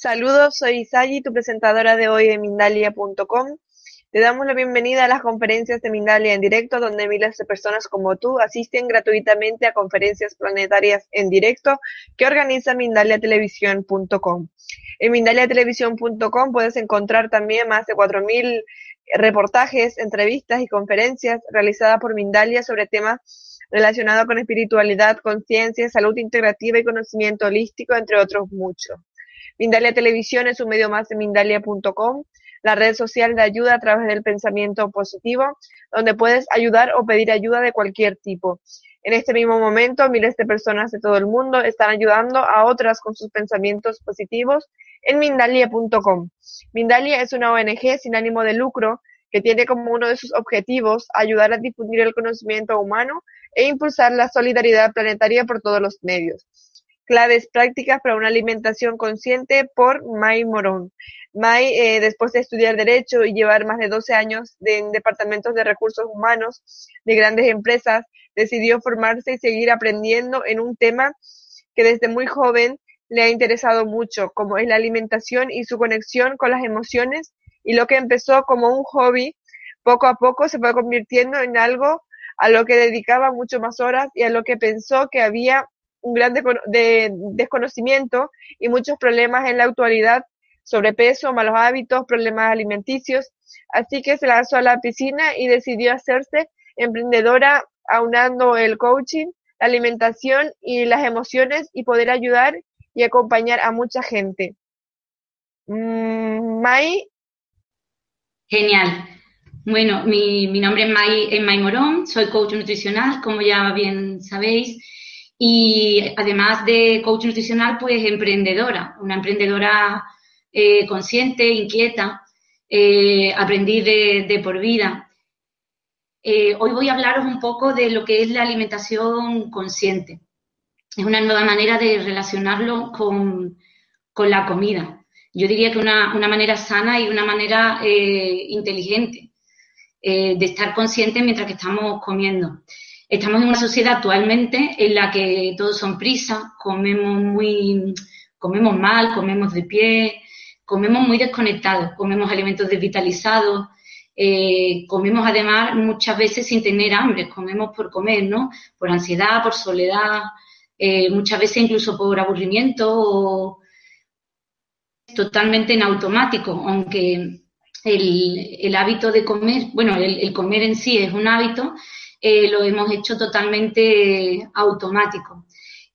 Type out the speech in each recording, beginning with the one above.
Saludos, soy Isayi, tu presentadora de hoy de Mindalia.com. Te damos la bienvenida a las conferencias de Mindalia en directo, donde miles de personas como tú asisten gratuitamente a conferencias planetarias en directo que organiza Mindaliatelevisión.com. En Mindaliatelevisión.com puedes encontrar también más de 4.000 reportajes, entrevistas y conferencias realizadas por Mindalia sobre temas relacionados con espiritualidad, conciencia, salud integrativa y conocimiento holístico, entre otros muchos. Mindalia Televisión es un medio más de Mindalia.com, la red social de ayuda a través del pensamiento positivo, donde puedes ayudar o pedir ayuda de cualquier tipo. En este mismo momento, miles de personas de todo el mundo están ayudando a otras con sus pensamientos positivos en Mindalia.com. Mindalia es una ONG sin ánimo de lucro que tiene como uno de sus objetivos ayudar a difundir el conocimiento humano e impulsar la solidaridad planetaria por todos los medios. Claves prácticas para una alimentación consciente por May Morón. May, eh, después de estudiar Derecho y llevar más de 12 años en departamentos de recursos humanos de grandes empresas, decidió formarse y seguir aprendiendo en un tema que desde muy joven le ha interesado mucho, como es la alimentación y su conexión con las emociones, y lo que empezó como un hobby, poco a poco se fue convirtiendo en algo a lo que dedicaba mucho más horas y a lo que pensó que había un gran de desconocimiento y muchos problemas en la actualidad, sobrepeso, malos hábitos, problemas alimenticios. Así que se lanzó a la piscina y decidió hacerse emprendedora aunando el coaching, la alimentación y las emociones y poder ayudar y acompañar a mucha gente. Mm, May. Genial. Bueno, mi, mi nombre es May, es May Morón, soy coach nutricional, como ya bien sabéis, y además de coach nutricional, pues emprendedora, una emprendedora eh, consciente, inquieta, eh, aprendí de, por vida. Eh, hoy voy a hablaros un poco de lo que es la alimentación consciente. Es una nueva manera de relacionarlo con, la comida. Yo diría que una, una manera sana y una manera inteligente de estar consciente mientras que estamos comiendo. Estamos en una sociedad actualmente en la que todos son prisa, comemos muy, comemos mal, comemos de pie, comemos muy desconectados, comemos alimentos desvitalizados, eh, comemos además muchas veces sin tener hambre, comemos por comer, ¿no? Por ansiedad, por soledad, eh, muchas veces incluso por aburrimiento o totalmente en automático, aunque el, hábito de comer, bueno, el comer en sí es un hábito, eh, lo hemos hecho totalmente automático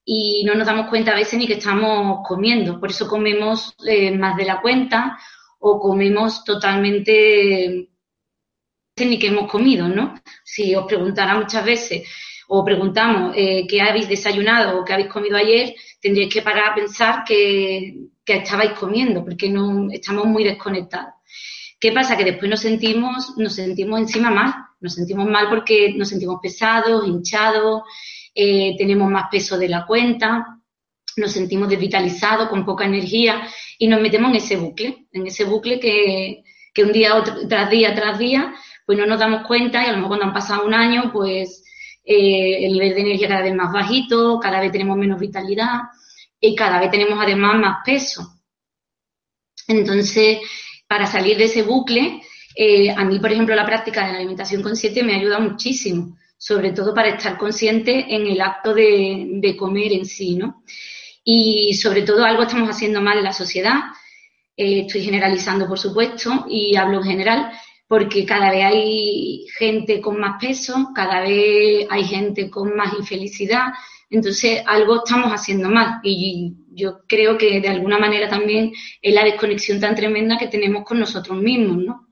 y no nos damos cuenta a veces ni que estamos comiendo. Por eso comemos eh, más de la cuenta o comemos totalmente ni que hemos comido, ¿no? Si os preguntara muchas veces o preguntamos eh, qué habéis desayunado o qué habéis comido ayer, tendríais que parar a pensar que, que estabais comiendo, porque no estamos muy desconectados. ¿Qué pasa? Que después nos sentimos, nos sentimos encima mal nos sentimos mal porque nos sentimos pesados, hinchados, eh, tenemos más peso de la cuenta, nos sentimos desvitalizados, con poca energía y nos metemos en ese bucle, en ese bucle que, un día tras día tras día, pues no nos damos cuenta y a lo mejor cuando han pasado un año, pues eh, el nivel de energía cada vez más bajito, cada vez tenemos menos vitalidad, y cada vez tenemos además más peso. Entonces, para salir de ese bucle, eh, a mí, por ejemplo, la práctica de la alimentación consciente me ayuda muchísimo, sobre todo para estar consciente en el acto de, comer en sí, ¿no? Y sobre todo algo estamos haciendo mal en la sociedad, eh, estoy generalizando, por supuesto, y hablo en general, porque cada vez hay gente con más peso, cada vez hay gente con más infelicidad, entonces algo estamos haciendo mal y yo creo que de alguna manera también es la desconexión tan tremenda que tenemos con nosotros mismos, ¿no?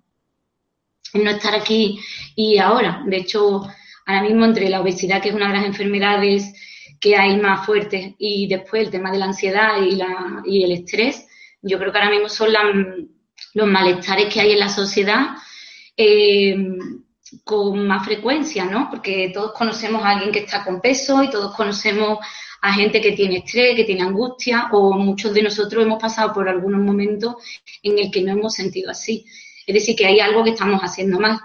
No estar aquí y ahora. De hecho, ahora mismo entre la obesidad, que es una de las enfermedades que hay más fuertes, y después el tema de la ansiedad y, la, y el estrés, yo creo que ahora mismo son los malestares que hay en la sociedad eh, con más frecuencia, ¿no? Porque todos conocemos a alguien que está con peso y todos conocemos a gente que tiene estrés, que tiene angustia, o muchos de nosotros hemos pasado por algunos momentos en el que no hemos sentido así. Es decir, que hay algo que estamos haciendo mal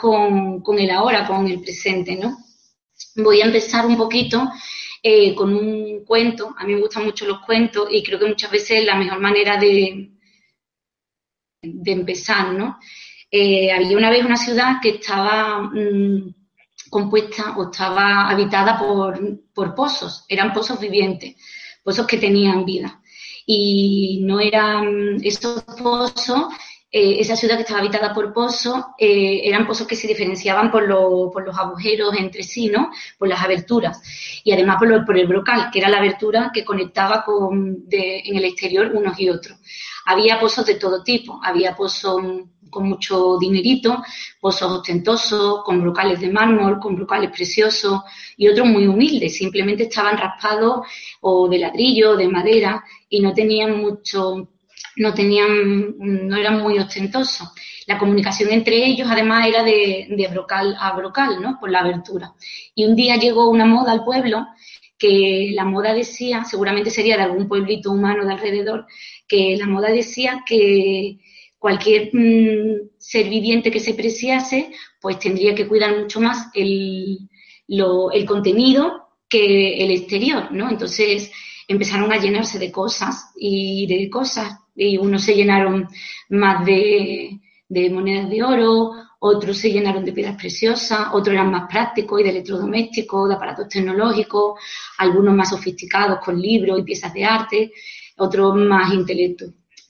con, el ahora, con el presente, ¿no? Voy a empezar un poquito eh, con un cuento. A mí me gustan mucho los cuentos y creo que muchas veces es la mejor manera de, de empezar, ¿no? Eh, había una vez una ciudad que estaba mm, compuesta o estaba habitada por, por pozos, eran pozos vivientes, pozos que tenían vida. Y no eran esos pozos eh, esa ciudad que estaba habitada por pozos, eh, eran pozos que se diferenciaban por, por, los agujeros entre sí, ¿no? Por las aberturas. Y además por, por el brocal, que era la abertura que conectaba con, en el exterior unos y otros. Había pozos de todo tipo. Había pozos con mucho dinerito, pozos ostentosos, con brocales de mármol, con brocales preciosos y otros muy humildes. Simplemente estaban raspados o de ladrillo, de madera y no tenían mucho no tenían, no eran muy ostentosos. La comunicación entre ellos, además, era de, de brocal a brocal, ¿no? Por la abertura. Y un día llegó una moda al pueblo que la moda decía, seguramente sería de algún pueblito humano de alrededor, que la moda decía que cualquier mm, ser viviente que se preciase, pues tendría que cuidar mucho más el, lo, el contenido que el exterior, ¿no? Entonces empezaron a llenarse de cosas y de cosas y unos se llenaron más de, monedas de oro, otros se llenaron de piedras preciosas, otros eran más prácticos y de electrodomésticos, de aparatos tecnológicos, algunos más sofisticados con libros y piezas de arte, otros más,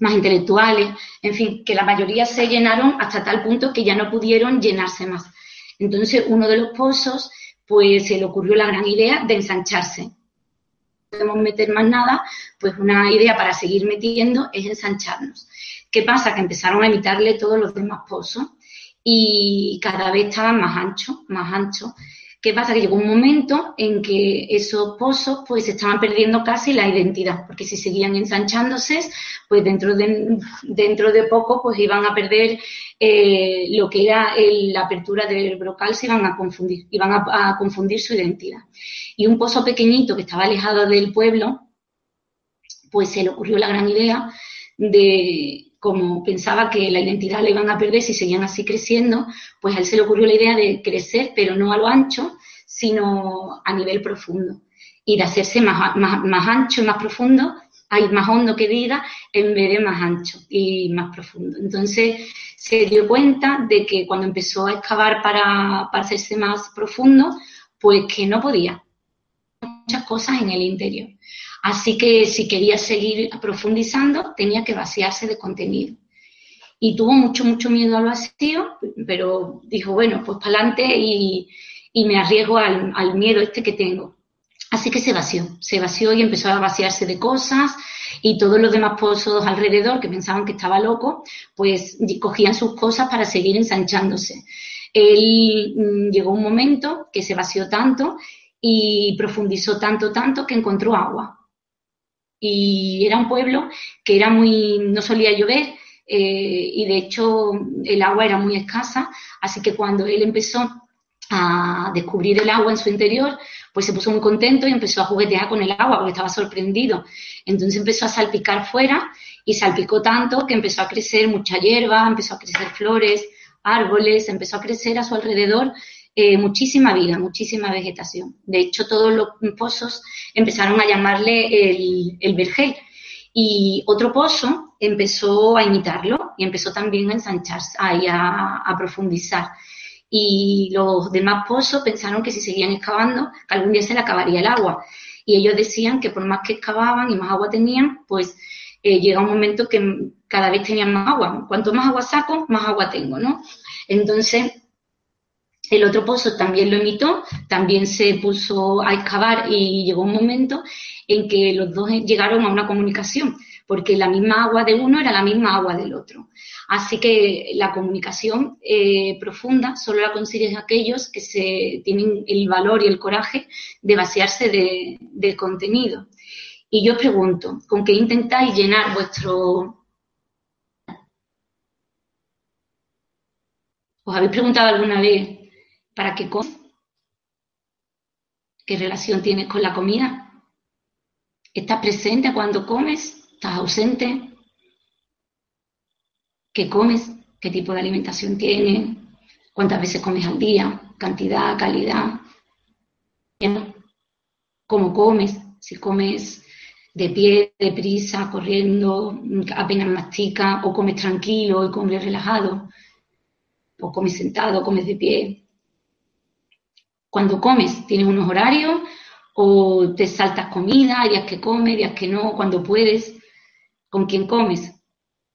más intelectuales, en fin, que la mayoría se llenaron hasta tal punto que ya no pudieron llenarse más. Entonces, uno de los pozos, pues se le ocurrió la gran idea de ensancharse podemos meter más nada, pues una idea para seguir metiendo es ensancharnos. ¿Qué pasa? Que empezaron a imitarle todos los demás pozos y cada vez estaban más anchos, más anchos. ¿Qué pasa? Que llegó un momento en que esos pozos pues estaban perdiendo casi la identidad, porque si seguían ensanchándose, pues dentro de, dentro de poco pues iban a perder eh, lo que era la apertura del brocal, se iban a confundir, iban a, confundir su identidad. Y un pozo pequeñito que estaba alejado del pueblo, pues se le ocurrió la gran idea de, como pensaba que la identidad la iban a perder si seguían así creciendo, pues a él se le ocurrió la idea de crecer, pero no a lo ancho, sino a nivel profundo. Y de hacerse más, más, ancho y más profundo, hay más hondo que diga, en vez de más ancho y más profundo. Entonces se dio cuenta de que cuando empezó a excavar para, para hacerse más profundo, pues que no podía. Muchas cosas en el interior. Así que si quería seguir profundizando, tenía que vaciarse de contenido. Y tuvo mucho, mucho miedo al vacío, pero dijo, bueno, pues para adelante y, me arriesgo al, al miedo este que tengo. Así que se vació, se vació y empezó a vaciarse de cosas y todos los demás pozos alrededor que pensaban que estaba loco, pues cogían sus cosas para seguir ensanchándose. Él mm, llegó un momento que se vació tanto y profundizó tanto, tanto que encontró agua y era un pueblo que era muy, no solía llover eh, y de hecho el agua era muy escasa, así que cuando él empezó a descubrir el agua en su interior, pues se puso muy contento y empezó a juguetear con el agua porque estaba sorprendido. Entonces empezó a salpicar fuera y salpicó tanto que empezó a crecer mucha hierba, empezó a crecer flores, árboles, empezó a crecer a su alrededor eh, muchísima vida, muchísima vegetación. De hecho, todos los pozos empezaron a llamarle el, el vergel. Y otro pozo empezó a imitarlo y empezó también a ensancharse, a, a profundizar. Y los demás pozos pensaron que si seguían excavando, algún día se le acabaría el agua. Y ellos decían que por más que excavaban y más agua tenían, pues eh, llega un momento que cada vez tenían más agua. Cuanto más agua saco, más agua tengo, ¿no? Entonces, el otro pozo también lo imitó, también se puso a excavar y llegó un momento en que los dos llegaron a una comunicación, porque la misma agua de uno era la misma agua del otro. Así que la comunicación eh, profunda solo la consiguen aquellos que se tienen el valor y el coraje de vaciarse de, contenido. Y yo os pregunto, ¿con qué intentáis llenar vuestro... ¿Os habéis preguntado alguna vez para qué comes? ¿Qué relación tienes con la comida? ¿Estás presente cuando comes? ¿Estás ausente? ¿Qué comes? ¿Qué tipo de alimentación tienes? ¿Cuántas veces comes al día? ¿Cantidad? ¿Calidad? ¿Cómo comes? Si comes de pie, deprisa, corriendo, apenas mastica, o comes tranquilo y comes relajado, o comes sentado, comes de pie. Cuando comes, tienes unos horarios, o te saltas comida, días que comes, días que no, cuando puedes. ¿Con quién comes?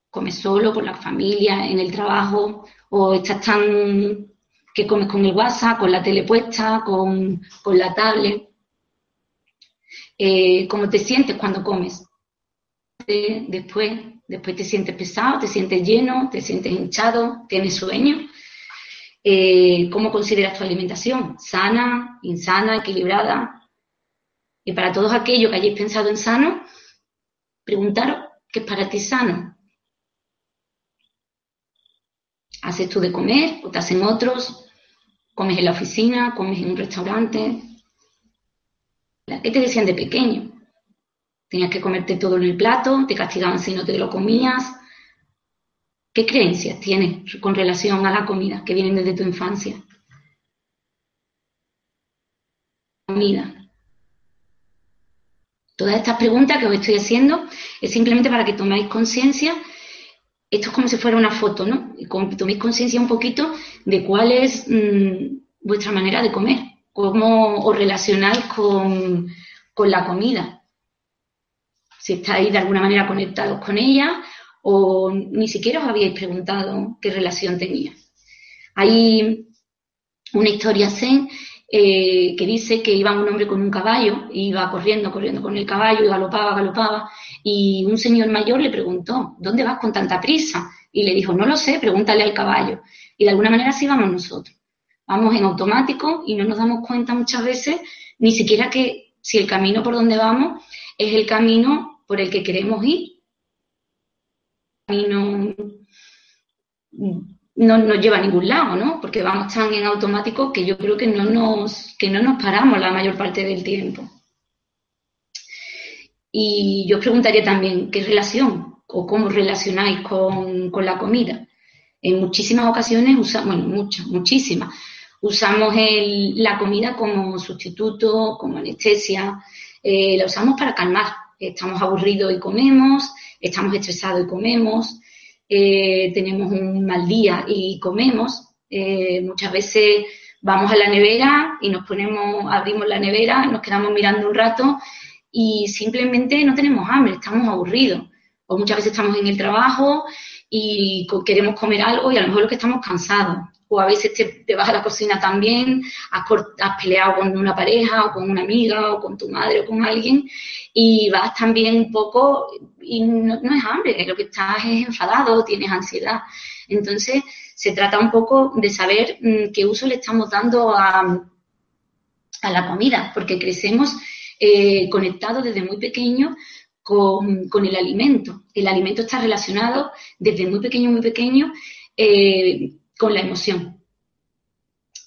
¿Comes solo, con la familia, en el trabajo? ¿O estás tan que comes con el WhatsApp, con la tele puesta, con, con la tablet? Eh, cómo te sientes cuando comes. Después, después te sientes pesado, te sientes lleno, te sientes hinchado, tienes sueño. Eh, ¿Cómo consideras tu alimentación? ¿Sana, insana, equilibrada? Y para todos aquellos que hayáis pensado en sano, preguntaros qué es para ti sano. ¿Haces tú de comer o te hacen otros? ¿Comes en la oficina? ¿Comes en un restaurante? ¿Qué te decían de pequeño? Tenías que comerte todo en el plato, te castigaban si no te lo comías. ¿Qué creencias tienes con relación a la comida que vienen desde tu infancia? Comida. Todas estas preguntas que os estoy haciendo es simplemente para que toméis conciencia. Esto es como si fuera una foto, ¿no? Y toméis conciencia un poquito de cuál es mm, vuestra manera de comer cómo os relacionáis con, la comida. Si estáis de alguna manera conectados con ella o ni siquiera os habíais preguntado qué relación tenía. Hay una historia zen eh, que dice que iba un hombre con un caballo, iba corriendo, corriendo con el caballo, y galopaba, galopaba, y un señor mayor le preguntó, ¿dónde vas con tanta prisa? Y le dijo, no lo sé, pregúntale al caballo. Y de alguna manera así vamos nosotros vamos en automático y no nos damos cuenta muchas veces ni siquiera que si el camino por donde vamos es el camino por el que queremos ir. Camino no nos lleva a ningún lado, ¿no? Porque vamos tan en automático que yo creo que no nos, que no nos paramos la mayor parte del tiempo. Y yo os preguntaría también, ¿qué relación o cómo relacionáis con, con la comida? En muchísimas ocasiones usamos, bueno, muchas, muchísimas, Usamos la comida como sustituto, como anestesia, eh, la usamos para calmar. Estamos aburridos y comemos, estamos estresados y comemos, eh, tenemos un mal día y comemos. Eh, muchas veces vamos a la nevera y nos ponemos, abrimos la nevera, nos quedamos mirando un rato y simplemente no tenemos hambre, estamos aburridos. O muchas veces estamos en el trabajo y queremos comer algo y a lo mejor lo que estamos cansados o a veces te, vas a la cocina también, has, peleado con una pareja o con una amiga o con tu madre o con alguien y vas también un poco y no, es hambre, lo que estás es enfadado, tienes ansiedad. Entonces se trata un poco de saber mm, qué uso le estamos dando a, la comida, porque crecemos eh, conectados desde muy pequeño con, con, el alimento. El alimento está relacionado desde muy pequeño, muy pequeño. Eh, con la emoción.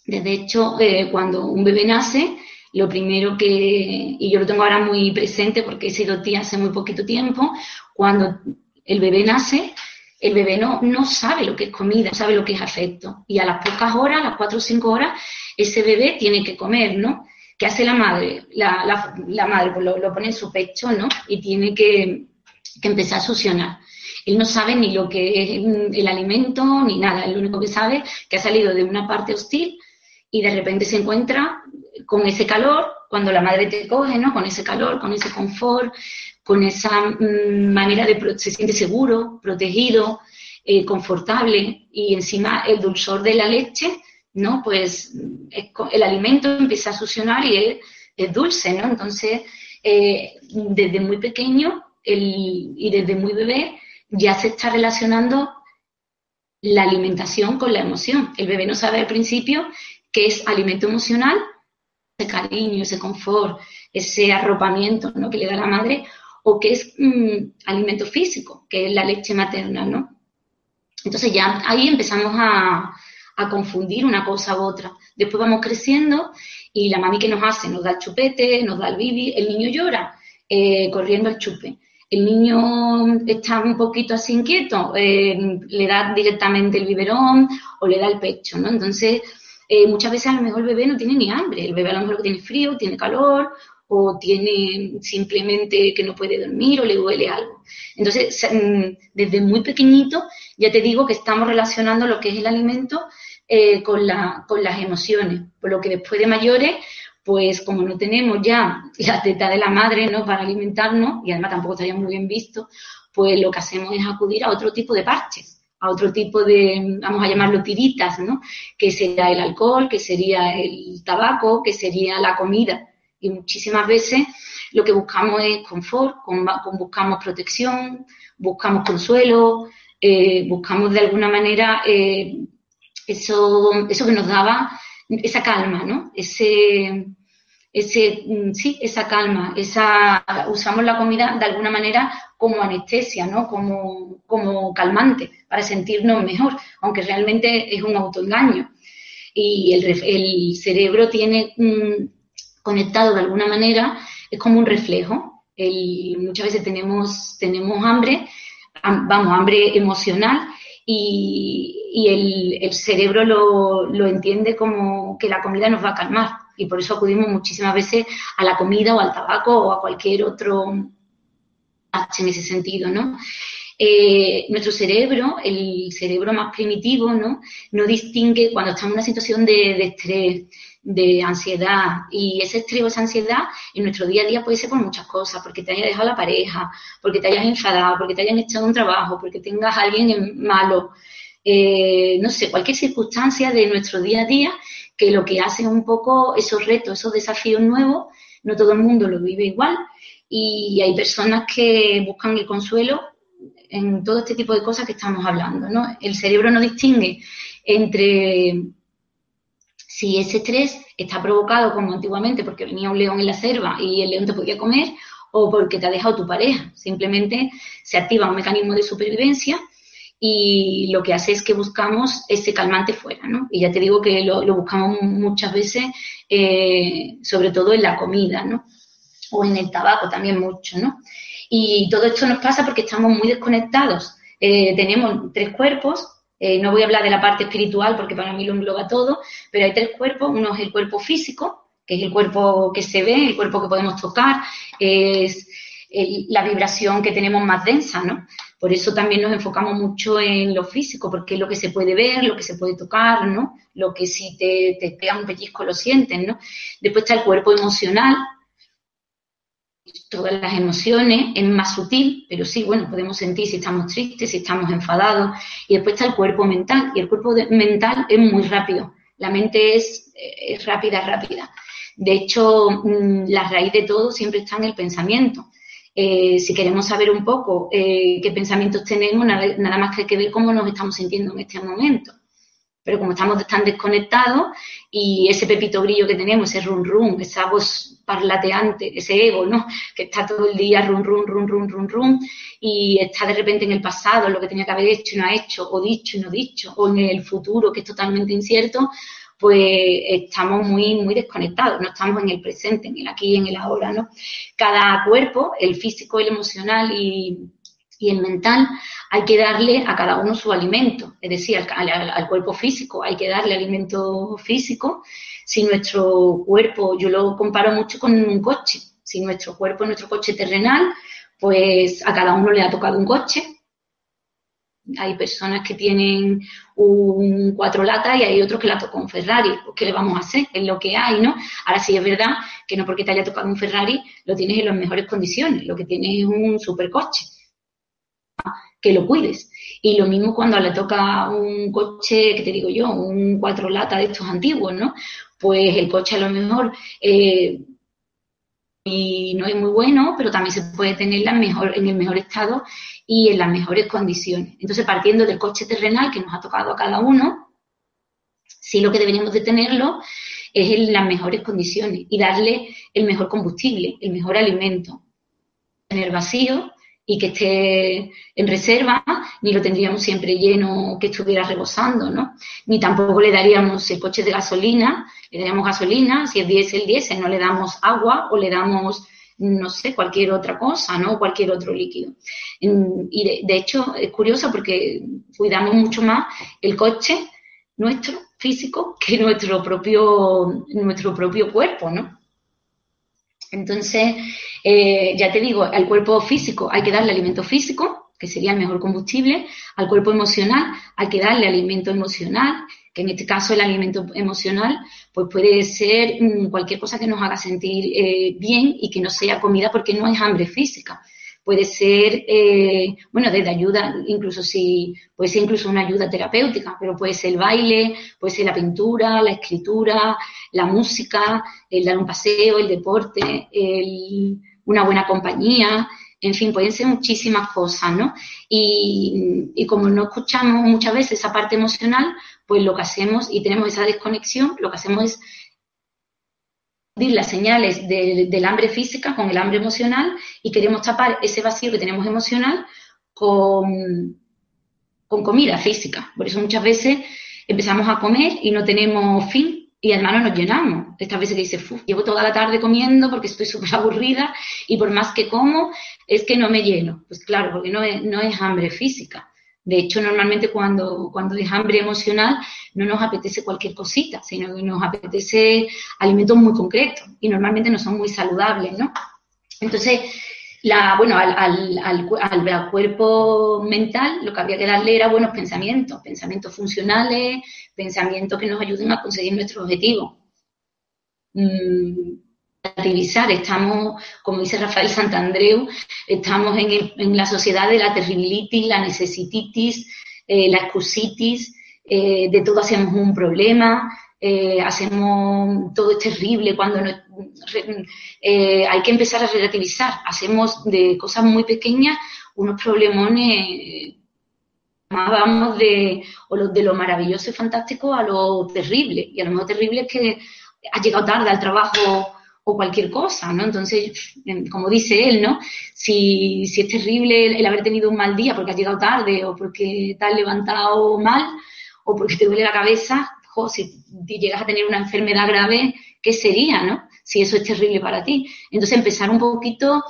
De hecho, eh, cuando un bebé nace, lo primero que, y yo lo tengo ahora muy presente porque he sido tía hace muy poquito tiempo, cuando el bebé nace, el bebé no, no sabe lo que es comida, no sabe lo que es afecto. Y a las pocas horas, a las cuatro o cinco horas, ese bebé tiene que comer, ¿no? ¿Qué hace la madre? La, madre pues lo, pone en su pecho, ¿no? Y tiene que, que empezar a succionar. Él no sabe ni lo que es el alimento ni nada. Él lo único que sabe que ha salido de una parte hostil y de repente se encuentra con ese calor, cuando la madre te coge, ¿no? Con ese calor, con ese confort, con esa mm, manera de se siente seguro, protegido, eh, confortable y encima el dulzor de la leche, ¿no? Pues el alimento empieza a succionar y es, dulce, ¿no? Entonces, eh, desde muy pequeño y desde muy bebé ya se está relacionando la alimentación con la emoción. El bebé no sabe al principio qué es alimento emocional, ese cariño, ese confort, ese arropamiento ¿no? que le da la madre, o qué es mm, alimento físico, que es la leche materna, ¿no? Entonces ya ahí empezamos a, confundir una cosa u otra. Después vamos creciendo y la mami que nos hace nos da el chupete, nos da el bibi, el niño llora eh, corriendo el chupe el niño está un poquito así inquieto, eh, le da directamente el biberón o le da el pecho, ¿no? Entonces, eh, muchas veces a lo mejor el bebé no tiene ni hambre, el bebé a lo mejor tiene frío, tiene calor o tiene simplemente que no puede dormir o le duele algo. Entonces, mm, desde muy pequeñito ya te digo que estamos relacionando lo que es el alimento eh, con, con las emociones, por lo que después de mayores pues como no tenemos ya la teta de la madre, ¿no? Para alimentarnos, y además tampoco estaría muy bien visto, pues lo que hacemos es acudir a otro tipo de parches, a otro tipo de, vamos a llamarlo tiritas, ¿no? Que sería el alcohol, que sería el tabaco, que sería la comida. Y muchísimas veces lo que buscamos es confort, buscamos protección, buscamos consuelo, eh, buscamos de alguna manera eh, eso, eso que nos daba esa calma, ¿no? Ese, ese, mm, sí, esa calma, esa, usamos la comida de alguna manera como anestesia, ¿no? Como, como calmante, para sentirnos mejor, aunque realmente es un autoengaño. Y el, cerebro tiene mm, conectado de alguna manera, es como un reflejo. Muchas veces tenemos, tenemos hambre, vamos, hambre emocional, y, el, cerebro lo, lo, entiende como que la comida nos va a calmar y por eso acudimos muchísimas veces a la comida o al tabaco o a cualquier otro en ese sentido, ¿no? Eh, nuestro cerebro, el cerebro más primitivo, ¿no? No distingue cuando estamos en una situación de, estrés, de ansiedad. Y ese estrés o esa ansiedad en nuestro día a día puede ser por muchas cosas, porque te haya dejado la pareja, porque te hayas enfadado, porque te hayan echado un trabajo, porque tengas a alguien malo. Eh, no sé, cualquier circunstancia de nuestro día a día que lo que hace es un poco esos retos, esos desafíos nuevos, no todo el mundo lo vive igual y hay personas que buscan el consuelo en todo este tipo de cosas que estamos hablando, ¿no? El cerebro no distingue entre si ese estrés está provocado como antiguamente porque venía un león en la selva y el león te podía comer o porque te ha dejado tu pareja. Simplemente se activa un mecanismo de supervivencia y lo que hace es que buscamos ese calmante fuera, ¿no? Y ya te digo que lo, buscamos muchas veces, eh, sobre todo en la comida, ¿no? O en el tabaco también mucho, ¿no? Y todo esto nos pasa porque estamos muy desconectados. Eh, tenemos tres cuerpos, eh, no voy a hablar de la parte espiritual porque para mí lo engloba todo, pero hay tres cuerpos. Uno es el cuerpo físico, que es el cuerpo que se ve, el cuerpo que podemos tocar, es la vibración que tenemos más densa, ¿no? Por eso también nos enfocamos mucho en lo físico, porque es lo que se puede ver, lo que se puede tocar, ¿no? Lo que si te, te pega un pellizco lo sientes, ¿no? Después está el cuerpo emocional, todas las emociones, es más sutil, pero sí, bueno, podemos sentir si estamos tristes, si estamos enfadados. Y después está el cuerpo mental, y el cuerpo mental es muy rápido. La mente es, es rápida, rápida. De hecho, mm, la raíz de todo siempre está en el pensamiento. Eh, si queremos saber un poco eh, qué pensamientos tenemos, nada, más que hay que ver cómo nos estamos sintiendo en este momento. Pero como estamos tan desconectados y ese pepito brillo que tenemos, ese run run, esa voz parlateante, ese ego, ¿no? Que está todo el día run run run run run run y está de repente en el pasado, lo que tenía que haber hecho y no ha hecho, o dicho y no dicho, o en el futuro que es totalmente incierto, pues estamos muy, muy desconectados, no estamos en el presente, en el aquí y en el ahora, ¿no? Cada cuerpo, el físico, el emocional y, Y el mental hay que darle a cada uno su alimento, es decir, al, cuerpo físico hay que darle alimento físico. Si nuestro cuerpo, yo lo comparo mucho con un coche, si nuestro cuerpo es nuestro coche terrenal, pues a cada uno le ha tocado un coche. Hay personas que tienen un cuatro latas y hay otros que la tocó un Ferrari. Pues, ¿Qué le vamos a hacer? Es lo que hay, ¿no? Ahora sí es verdad que no porque te haya tocado un Ferrari lo tienes en las mejores condiciones. Lo que tienes es un supercoche. Que lo cuides. Y lo mismo cuando le toca un coche, que te digo yo, un cuatro latas de estos antiguos, ¿no? Pues el coche a lo mejor eh, y no es muy bueno, pero también se puede tener en el mejor estado y en las mejores condiciones. Entonces, partiendo del coche terrenal que nos ha tocado a cada uno, sí lo que deberíamos de tenerlo es en las mejores condiciones y darle el mejor combustible, el mejor alimento. Tener vacío y que esté en reserva, ni lo tendríamos siempre lleno, que estuviera rebosando, ¿no? Ni tampoco le daríamos el coche de gasolina, le daríamos gasolina, si es diésel, diésel, no le damos agua o le damos, no sé, cualquier otra cosa, ¿no? Cualquier otro líquido. Y de, hecho es curioso porque cuidamos mucho más el coche nuestro físico que nuestro propio, nuestro propio cuerpo, ¿no? Entonces, eh, ya te digo, al cuerpo físico hay que darle alimento físico, que sería el mejor combustible, al cuerpo emocional hay que darle alimento emocional, que en este caso el alimento emocional pues puede ser mm, cualquier cosa que nos haga sentir eh, bien y que no sea comida porque no es hambre física puede ser, eh, bueno, desde ayuda, incluso si, puede ser incluso una ayuda terapéutica, pero puede ser el baile, puede ser la pintura, la escritura, la música, el dar un paseo, el deporte, una buena compañía, en fin, pueden ser muchísimas cosas, ¿no? Y, y, como no escuchamos muchas veces esa parte emocional, pues lo que hacemos y tenemos esa desconexión, lo que hacemos es las señales del hambre física con el hambre emocional y queremos tapar ese vacío que tenemos emocional con, con comida física. Por eso muchas veces empezamos a comer y no tenemos fin y además no nos llenamos. Estas veces que dice, llevo toda la tarde comiendo porque estoy súper aburrida y por más que como es que no me lleno. Pues claro, porque no no es hambre física. De hecho, normalmente cuando, cuando es hambre emocional no nos apetece cualquier cosita, sino que nos apetece alimentos muy concretos y normalmente no son muy saludables, ¿no? Entonces, la, bueno, al, al, al, al, cuerpo mental lo que había que darle era buenos pensamientos, pensamientos funcionales, pensamientos que nos ayuden a conseguir nuestro objetivo. Mm, relativizar, estamos, como dice Rafael Santandreu, estamos en, en la sociedad de la terribilitis, la necesititis, eh, la excusitis, eh, de todo hacemos un problema, eh, hacemos todo es terrible cuando no, hay que empezar a relativizar, hacemos de cosas muy pequeñas unos problemones vamos de, o de lo maravilloso y fantástico a lo terrible. Y a lo mejor terrible es que has llegado tarde al trabajo cualquier cosa, ¿no? Entonces, como dice él, ¿no? Si, si es terrible el, haber tenido un mal día porque has llegado tarde o porque te has levantado mal o porque te duele la cabeza, jo, si llegas a tener una enfermedad grave, ¿qué sería, no? Si eso es terrible para ti. Entonces, empezar un poquito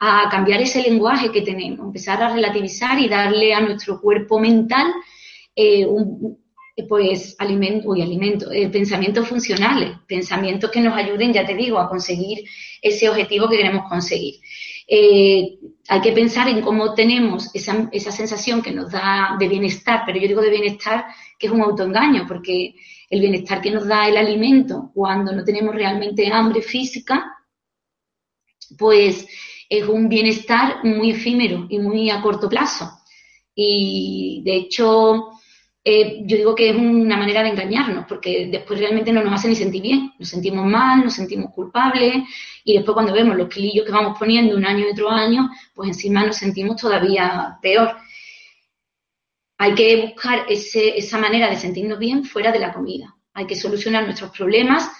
a cambiar ese lenguaje que tenemos, empezar a relativizar y darle a nuestro cuerpo mental eh, un, pues alimento alimento, eh, pensamientos funcionales, pensamientos que nos ayuden, ya te digo, a conseguir ese objetivo que queremos conseguir. Eh, hay que pensar en cómo tenemos esa, esa, sensación que nos da de bienestar, pero yo digo de bienestar que es un autoengaño, porque el bienestar que nos da el alimento cuando no tenemos realmente hambre física, pues es un bienestar muy efímero y muy a corto plazo. Y de hecho, eh, yo digo que es una manera de engañarnos, porque después realmente no nos hace ni sentir bien, nos sentimos mal, nos sentimos culpables y después cuando vemos los kilillos que vamos poniendo un año y otro año, pues encima nos sentimos todavía peor. Hay que buscar esa manera de sentirnos bien fuera de la comida. Hay que solucionar nuestros problemas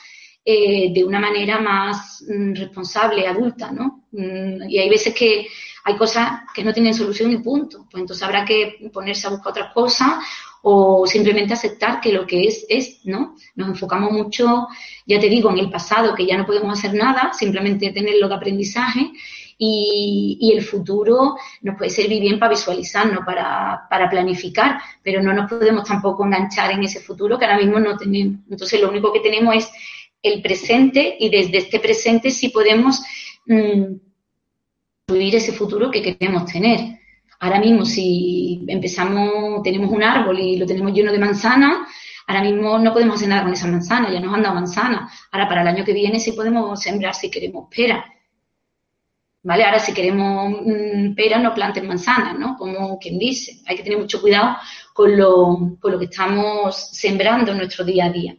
eh, de una manera más mm, responsable, adulta, ¿no? Mm, y hay veces que hay cosas que no tienen solución y punto. Pues entonces habrá que ponerse a buscar otras cosas o simplemente aceptar que lo que es es, ¿no? Nos enfocamos mucho, ya te digo, en el pasado, que ya no podemos hacer nada, simplemente tenerlo de aprendizaje y, el futuro nos puede servir bien para visualizarnos, para, para planificar, pero no nos podemos tampoco enganchar en ese futuro que ahora mismo no tenemos. Entonces, lo único que tenemos es el presente y desde este presente sí podemos mm, ese futuro que queremos tener. Ahora mismo, si empezamos, tenemos un árbol y lo tenemos lleno de manzanas, ahora mismo no podemos hacer nada con esas manzanas, ya nos han dado manzanas. Ahora, para el año que viene, sí podemos sembrar si queremos pera. ¿Vale? Ahora, si queremos mm, pera, no planten manzanas, ¿no? Como quien dice. Hay que tener mucho cuidado con lo, con lo que estamos sembrando en nuestro día a día.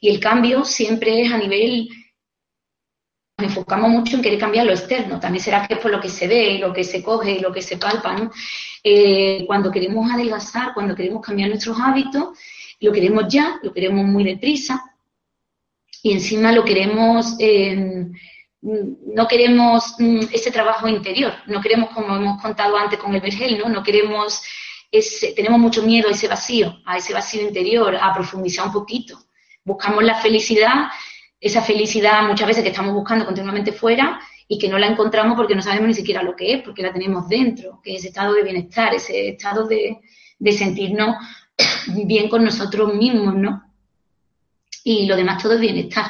Y el cambio siempre es a nivel enfocamos mucho en querer cambiar lo externo. También será que es por lo que se ve, lo que se coge lo que se palpa, ¿no? Eh, cuando queremos adelgazar, cuando queremos cambiar nuestros hábitos, lo queremos ya, lo queremos muy deprisa y encima lo queremos, eh, no queremos mm, ese trabajo interior, no queremos, como hemos contado antes con el vergel, ¿no? No queremos, ese, tenemos mucho miedo a ese vacío, a ese vacío interior, a profundizar un poquito. Buscamos la felicidad esa felicidad muchas veces que estamos buscando continuamente fuera y que no la encontramos porque no sabemos ni siquiera lo que es, porque la tenemos dentro, que es ese estado de bienestar, ese estado de, sentirnos bien con nosotros mismos, ¿no? Y lo demás todo es bienestar.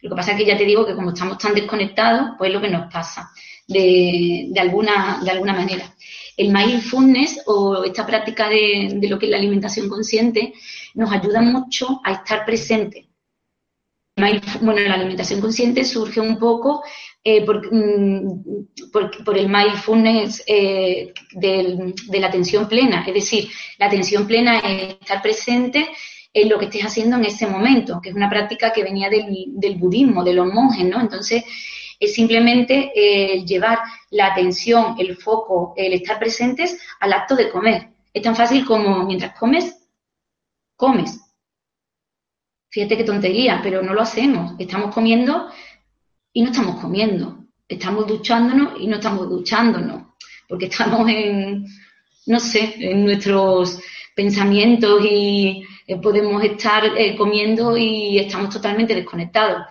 Lo que pasa es que ya te digo que como estamos tan desconectados, pues es lo que nos pasa de, alguna, de alguna manera. El mindfulness o esta práctica de, de lo que es la alimentación consciente nos ayuda mucho a estar bueno, la alimentación consciente surge un poco eh, mm, por, el mindfulness eh, de la atención plena. Es decir, la atención plena es estar presente en lo que estés haciendo en ese momento, que es una práctica que venía del, budismo, de los monjes, ¿no? Entonces, es simplemente eh, llevar la atención, el foco, el estar presentes al acto de comer. Es tan fácil como mientras comes, comes. Fíjate qué tontería, pero no lo hacemos. Estamos comiendo y no estamos comiendo. Estamos duchándonos y no estamos duchándonos. Porque estamos en, no sé, en nuestros pensamientos y eh, podemos estar eh, comiendo y estamos totalmente desconectados.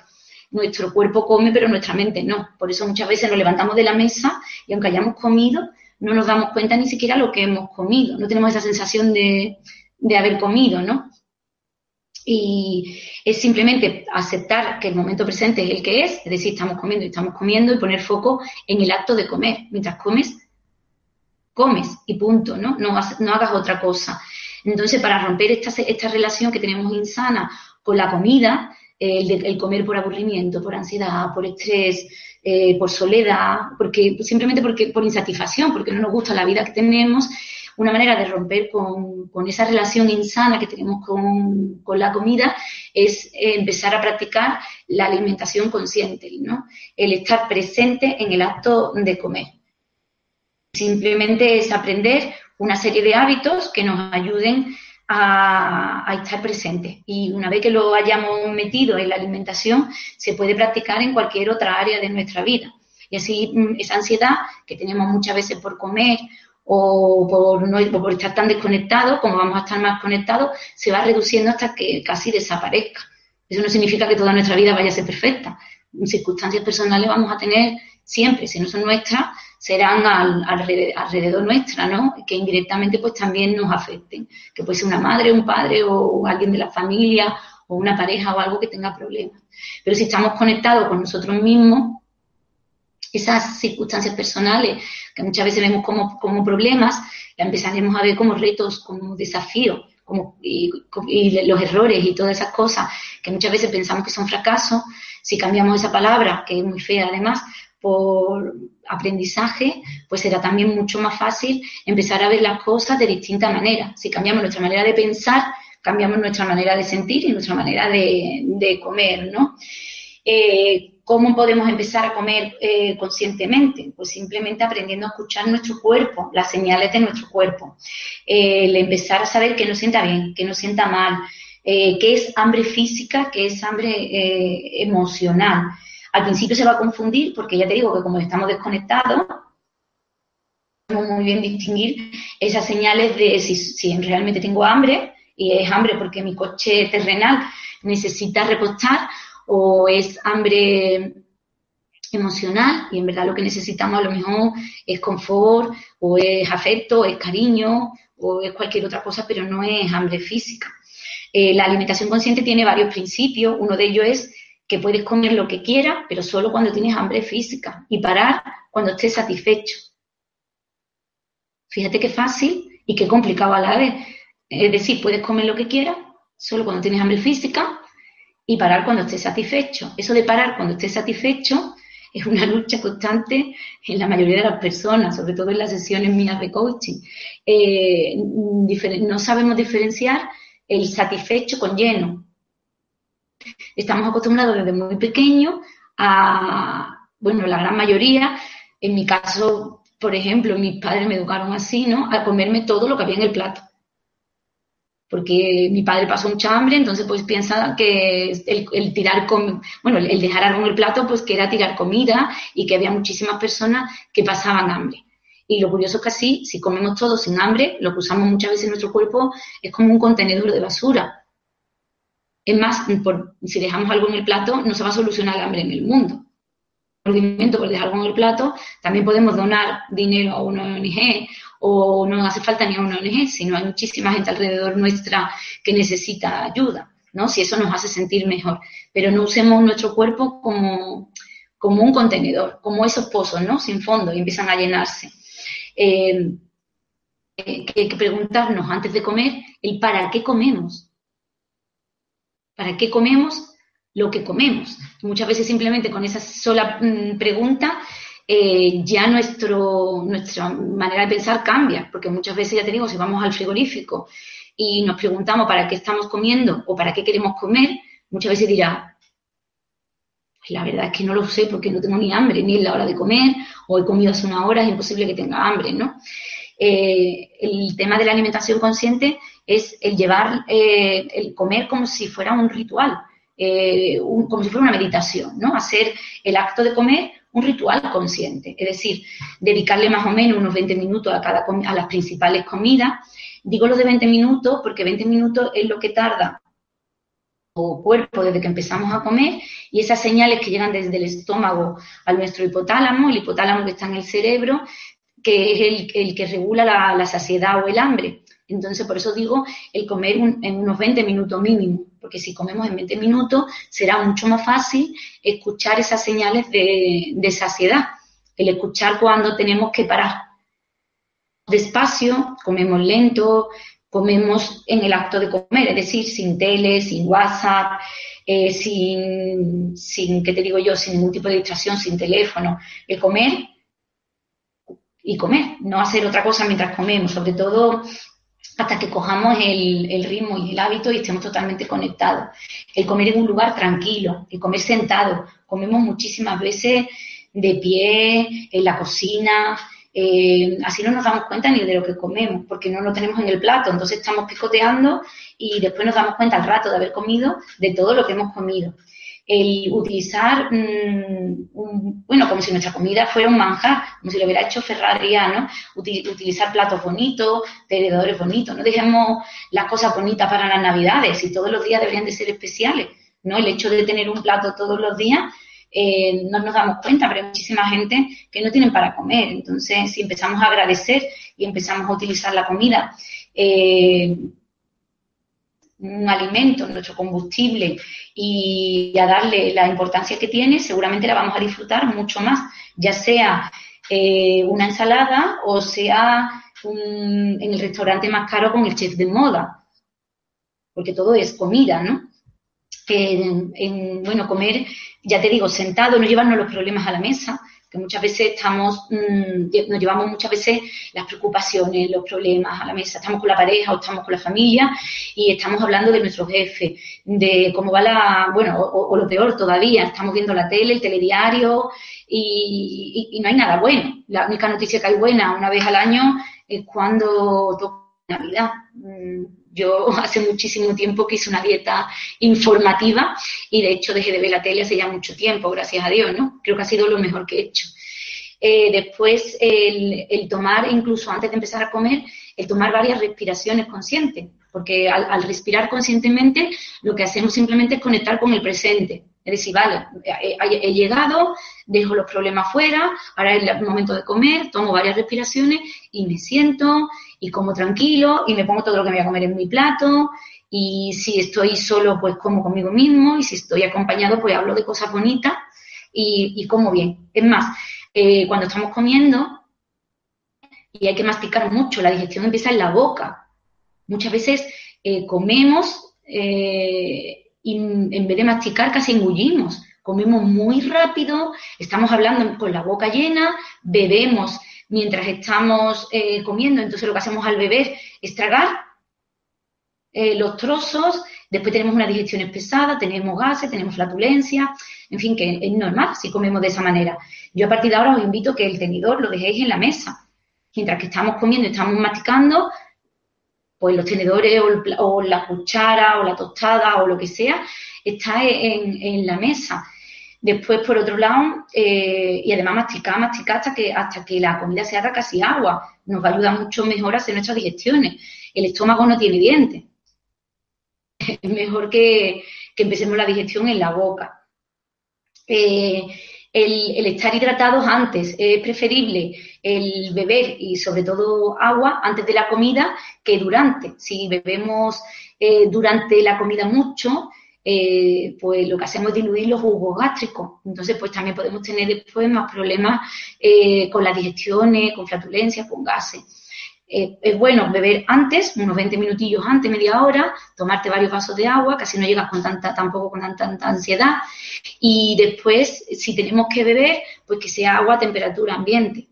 Nuestro cuerpo come, pero nuestra mente no. Por eso muchas veces nos levantamos de la mesa y aunque hayamos comido, no nos damos cuenta ni siquiera lo que hemos comido. No tenemos esa sensación de, de haber comido, ¿no? Y es simplemente aceptar que el momento presente es el que es, es decir, estamos comiendo y estamos comiendo y poner foco en el acto de comer. Mientras comes, comes y punto, ¿no? No, hagas otra cosa. Entonces, para romper esta, esta relación que tenemos insana con la comida, el, comer por aburrimiento, por ansiedad, por estrés, eh, por soledad, porque simplemente porque por insatisfacción, porque no nos gusta la vida que tenemos, una manera de romper con, esa relación insana que tenemos con, la comida es empezar a practicar la alimentación consciente, ¿no? El estar presente en el acto de comer. Simplemente es aprender una serie de hábitos que nos ayuden a, a, estar presentes. Y una vez que lo hayamos metido en la alimentación, se puede practicar en cualquier otra área de nuestra vida. Y así mm, esa ansiedad que tenemos muchas veces por comer o por, no, por estar tan desconectados, como vamos a estar más conectados, se va reduciendo hasta que casi desaparezca. Eso no significa que toda nuestra vida vaya a ser perfecta. Circunstancias personales vamos a tener siempre, si no son nuestras, serán alrededor nuestra, ¿no? Que indirectamente pues también nos afecten. Que puede ser una madre, un padre o alguien de la familia o una pareja o algo que tenga problemas. Pero si estamos conectados con nosotros mismos, esas circunstancias personales que muchas veces vemos como, como problemas, empezaremos a ver como retos, como desafíos, como, y, los errores y todas esas cosas que muchas veces pensamos que son fracasos, si cambiamos esa palabra, que es muy fea además, por aprendizaje, pues será también mucho más fácil empezar a ver las cosas de distinta manera. Si cambiamos nuestra manera de pensar, cambiamos nuestra manera de sentir y nuestra manera de, de comer, ¿no? Eh, ¿Cómo podemos empezar a comer eh, conscientemente? Pues simplemente aprendiendo a escuchar nuestro cuerpo, las señales de nuestro cuerpo. el empezar a saber que nos sienta bien, que nos sienta mal, eh, qué es hambre física, qué es hambre emocional. Al principio se va a confundir porque ya te digo que como estamos desconectados, podemos muy bien distinguir esas señales de si realmente tengo hambre y es hambre porque mi coche terrenal necesita repostar o es hambre emocional y en verdad lo que necesitamos a lo mejor es confort o es afecto, es cariño o es cualquier otra cosa, pero no es hambre física. Eh, la alimentación consciente tiene varios principios. Uno de ellos es que puedes comer lo que quieras, pero solo cuando tienes hambre física y parar cuando estés satisfecho. Fíjate qué fácil y qué complicado a la vez. Es decir, puedes comer lo que quieras, solo cuando tienes hambre física y parar cuando estés satisfecho. Eso de parar cuando estés satisfecho es una lucha constante en la mayoría de las personas, sobre todo en las sesiones mías de coaching. Eh, no sabemos diferenciar el satisfecho con lleno. Estamos acostumbrados desde muy pequeños a, bueno, la gran mayoría, en mi caso, por ejemplo, mis padres me educaron así, ¿no? A comerme todo lo que había en el plato porque mi padre pasó mucha hambre, entonces pues piensa que el, tirar, bueno, el dejar algo en el plato, pues que era tirar comida y que había muchísimas personas que pasaban hambre. Y lo curioso es que así, si comemos todo sin hambre, lo que usamos muchas veces en nuestro cuerpo es como un contenedor de basura. Es más, si dejamos algo en el plato, no se va a solucionar el hambre en el mundo. Argumento por dejar algo en el plato, también podemos donar dinero a una ONG o no hace falta ni una ONG, sino hay muchísima gente alrededor nuestra que necesita ayuda, ¿no? Si eso nos hace sentir mejor. Pero no usemos nuestro cuerpo como, como un contenedor, como esos pozos, ¿no? Sin fondo y empiezan a llenarse. Eh, eh, hay que preguntarnos antes de comer el para qué comemos. ¿Para qué comemos lo que comemos? Muchas veces simplemente con esa sola mm, pregunta eh, ya nuestro, nuestra manera de pensar cambia, porque muchas veces ya tenemos, si vamos al frigorífico y nos preguntamos para qué estamos comiendo o para qué queremos comer, muchas veces dirá, la verdad es que no lo sé porque no tengo ni hambre, ni es la hora de comer, o he comido hace una hora, es imposible que tenga hambre, ¿no? Eh, el tema de la alimentación consciente es el llevar, eh, el comer como si fuera un ritual, como si fuera una meditación, ¿no? Hacer el acto de comer un ritual consciente, es decir, dedicarle más o menos unos 20 minutos a, cada, a las principales comidas. Digo lo de 20 minutos porque 20 minutos es lo que tarda o cuerpo desde que empezamos a comer y esas señales que llegan desde el estómago a nuestro hipotálamo, el hipotálamo que está en el cerebro, que es el, que regula la, saciedad o el hambre. Entonces, por eso digo el comer en unos 20 minutos mínimo porque si comemos en 20 minutos será mucho más fácil escuchar esas señales de, saciedad, el escuchar cuando tenemos que parar. Despacio, comemos lento, comemos en el acto de comer, es decir, sin tele, sin WhatsApp, eh, sin, sin, ¿qué te digo yo?, sin ningún tipo de distracción, sin teléfono. El comer y comer, no hacer otra cosa mientras comemos, sobre todo hasta que cojamos el, ritmo y el hábito y estemos totalmente conectados. El comer en un lugar tranquilo, el comer sentado. Comemos muchísimas veces de pie, en la cocina, eh, así no nos damos cuenta ni de lo que comemos, porque no lo tenemos en el plato. Entonces estamos picoteando y después nos damos cuenta al rato de haber comido de todo lo que hemos comido el utilizar, mm, bueno, como si nuestra comida fuera un manjar, como si lo hubiera hecho Ferrariano, utilizar platos bonitos, tenedores bonitos, no dejemos las cosas bonitas para las navidades y todos los días deberían de ser especiales, ¿no? El hecho de tener un plato todos los días eh, no nos damos cuenta, pero hay muchísima gente que no tienen para comer. Entonces, si empezamos a agradecer y empezamos a utilizar la comida eh, un alimento, nuestro combustible y a darle la importancia que tiene, seguramente la vamos a disfrutar mucho más, ya sea eh, una ensalada o sea en el restaurante más caro con el chef de moda, porque todo es comida, ¿no? en, bueno, comer, ya te digo, sentado, no llevarnos los problemas a la mesa, que muchas veces estamos, mm, nos llevamos muchas veces las preocupaciones, los problemas a la mesa, estamos con la pareja o estamos con la familia y estamos hablando de nuestro jefe, de cómo va la, bueno, o, lo peor todavía, estamos viendo la tele, el telediario y, no hay nada bueno. La única noticia que hay buena una vez al año es cuando toca Navidad. Mm, yo hace muchísimo tiempo que hice una dieta informativa y de hecho dejé de ver la tele hace ya mucho tiempo, gracias a Dios, ¿no? Creo que ha sido lo mejor que he hecho. Eh, después, el, tomar, incluso antes de empezar a comer, el tomar varias respiraciones conscientes, porque al, respirar conscientemente lo que hacemos simplemente es conectar con el presente. Es decir, vale, he, llegado, dejo los problemas fuera, ahora es el momento de comer, tomo varias respiraciones y me siento y como tranquilo y me pongo todo lo que me voy a comer en mi plato y si estoy solo, pues como conmigo mismo y si estoy acompañado, pues hablo de cosas bonitas y, como bien. Es más, eh, cuando estamos comiendo y hay que masticar mucho, la digestión empieza en la boca. Muchas veces eh, comemos eh, y en vez de masticar casi engullimos. Comemos muy rápido, estamos hablando con la boca llena, bebemos mientras estamos eh, comiendo, entonces lo que hacemos al beber es tragar los trozos, después tenemos una digestión pesada, tenemos gases, tenemos flatulencia, en fin, que es normal si comemos de esa manera. Yo a partir de ahora os invito a que el tenedor lo dejéis en la mesa. Mientras que estamos comiendo y estamos masticando, pues los tenedores o, la cuchara o la tostada o lo que sea está en, la mesa. Después, por otro lado, eh, y además masticar, masticar hasta que, hasta que la comida se haga casi agua. Nos va ayudar mucho mejor a hacer nuestras digestiones. El estómago no tiene dientes. Es mejor que, empecemos la digestión en la boca. Eh, el, estar hidratados antes. Es preferible el beber y sobre todo agua antes de la comida que durante. Si bebemos eh, durante la comida mucho, eh, pues lo que hacemos es diluir los jugos gástricos. Entonces, pues también podemos tener después más problemas eh, con las digestiones, con flatulencias, con gases. Eh, es bueno beber antes, unos 20 minutillos antes, media hora, tomarte varios vasos de agua, casi no llegas con tanta, tampoco con tanta, ansiedad. Y después, si tenemos que beber, pues que sea agua a temperatura ambiente.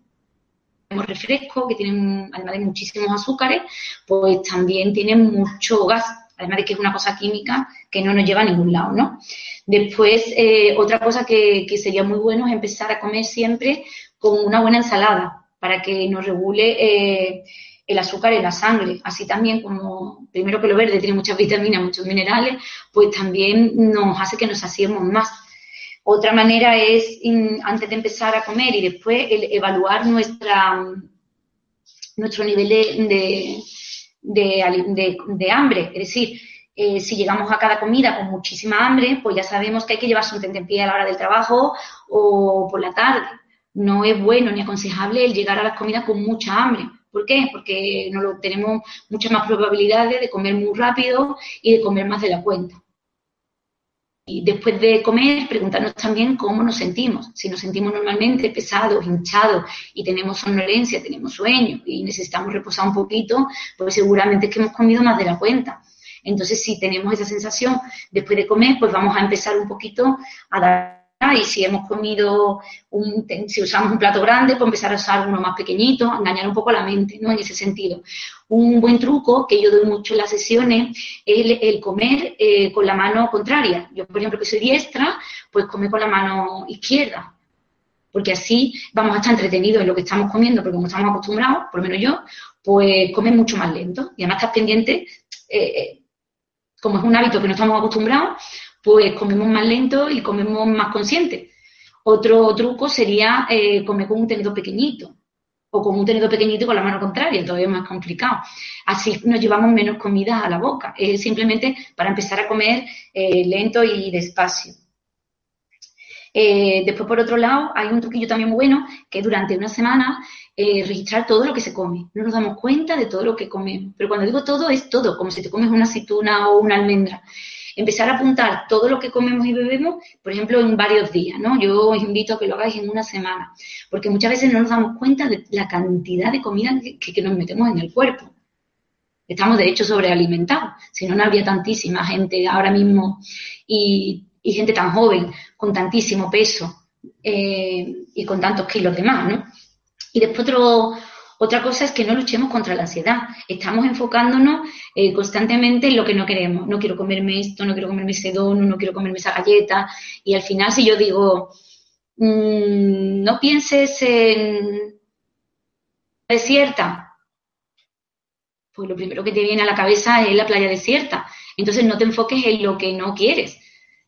Tenemos refresco, que tienen, además de muchísimos azúcares, pues también tienen mucho gas, además de que es una cosa química que no nos lleva a ningún lado, ¿no? Después, eh, otra cosa que, que sería muy bueno es empezar a comer siempre con una buena ensalada, para que nos regule eh, el azúcar en la sangre. Así también como, primero que lo verde tiene muchas vitaminas, muchos minerales, pues también nos hace que nos saciemos más. Otra manera es, antes de empezar a comer y después, evaluar nuestra, nuestro nivel de, hambre. Es decir, eh, si llegamos a cada comida con muchísima hambre, pues ya sabemos que hay que llevarse un tentempié a la hora del trabajo o por la tarde. No es bueno ni aconsejable el llegar a las comidas con mucha hambre, ¿Por qué? Porque no lo, tenemos muchas más probabilidades de comer muy rápido y de comer más de la cuenta. Y después de comer, preguntarnos también cómo nos sentimos. Si nos sentimos normalmente pesados, hinchados y tenemos somnolencia, tenemos sueño y necesitamos reposar un poquito, pues seguramente es que hemos comido más de la cuenta. Entonces, si tenemos esa sensación después de comer, pues vamos a empezar un poquito a dar y si hemos comido, un, si usamos un plato grande, pues empezar a usar uno más pequeñito, engañar un poco la mente, ¿no? En ese sentido. Un buen truco que yo doy mucho en las sesiones es el, comer eh, con la mano contraria. Yo, por ejemplo, que soy diestra, pues come con la mano izquierda. Porque así vamos a estar entretenidos en lo que estamos comiendo, porque como estamos acostumbrados, por lo menos yo, pues come mucho más lento. Y además estás pendiente, eh, eh, como es un hábito que no estamos acostumbrados, pues comemos más lento y comemos más consciente. Otro truco sería eh, comer con un tenedor pequeñito o con un tenedor pequeñito con la mano contraria, todavía más complicado. Así nos llevamos menos comida a la boca. Es simplemente para empezar a comer eh, lento y despacio. Eh, después, por otro lado, hay un truquillo también bueno que durante una semana registrar todo lo que se come. No nos damos cuenta de todo lo que comemos. Pero cuando digo todo, es todo, como si te comes una aceituna o una almendra empezar a apuntar todo lo que comemos y bebemos, por ejemplo, en varios días, ¿no? Yo os invito a que lo hagáis en una semana, porque muchas veces no nos damos cuenta de la cantidad de comida que, nos metemos en el cuerpo. Estamos, de hecho, sobrealimentados. Si no, no habría tantísima gente ahora mismo y, gente tan joven, con tantísimo peso eh, y con tantos kilos de más, ¿no? Y después otro, otra cosa es que no luchemos contra la ansiedad. Estamos enfocándonos eh, constantemente en lo que no queremos. No quiero comerme esto, no quiero comerme ese dono, no quiero comerme esa galleta. Y al final, si yo digo, mm, no pienses en desierta, pues lo primero que te viene a la cabeza es la playa desierta. Entonces no te enfoques en lo que no quieres.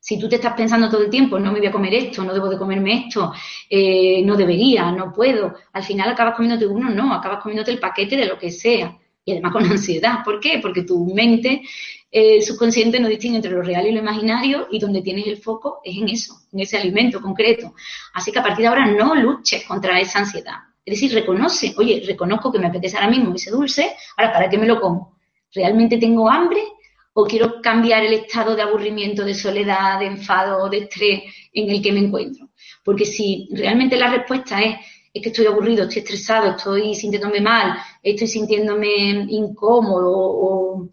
Si tú te estás pensando todo el tiempo, no me voy a comer esto, no debo de comerme esto, eh, no debería, no puedo, al final acabas comiéndote uno, no, acabas comiéndote el paquete de lo que sea. y además con ansiedad. ¿Por qué? Porque tu mente eh, subconsciente no distingue entre lo real y lo imaginario y donde tienes el foco es en eso, en ese alimento concreto. Así que a partir de ahora no luches contra esa ansiedad. Es decir, reconoce, oye, reconozco que me apetece ahora mismo ese dulce, ahora ¿para qué me lo como? ¿Realmente tengo hambre o quiero cambiar el estado de aburrimiento, de soledad, de enfado, de estrés en el que me encuentro? Porque si realmente la respuesta es, es que estoy aburrido, estoy estresado, estoy sintiéndome mal, estoy sintiéndome incómodo o,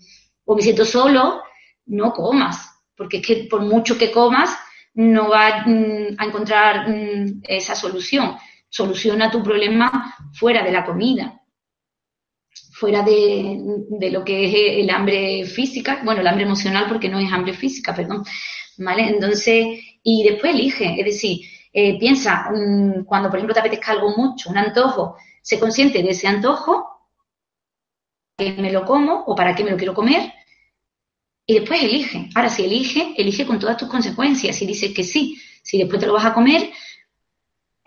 me siento solo, no comas, porque es que por mucho que comas, no vas mm, a encontrar mm, esa solución. Soluciona tu problema fuera de la comida, fuera de, de, lo que es el hambre física, bueno, el hambre emocional porque no es hambre física, perdón, ¿vale? Entonces, y después elige, es decir, eh, piensa, mm, cuando por ejemplo te apetezca algo mucho, un antojo, sé consciente de ese antojo, que me lo como o para qué me lo quiero comer, y después elige. Ahora, si elige, elige con todas tus consecuencias. Si dices que sí, si después te lo vas a comer,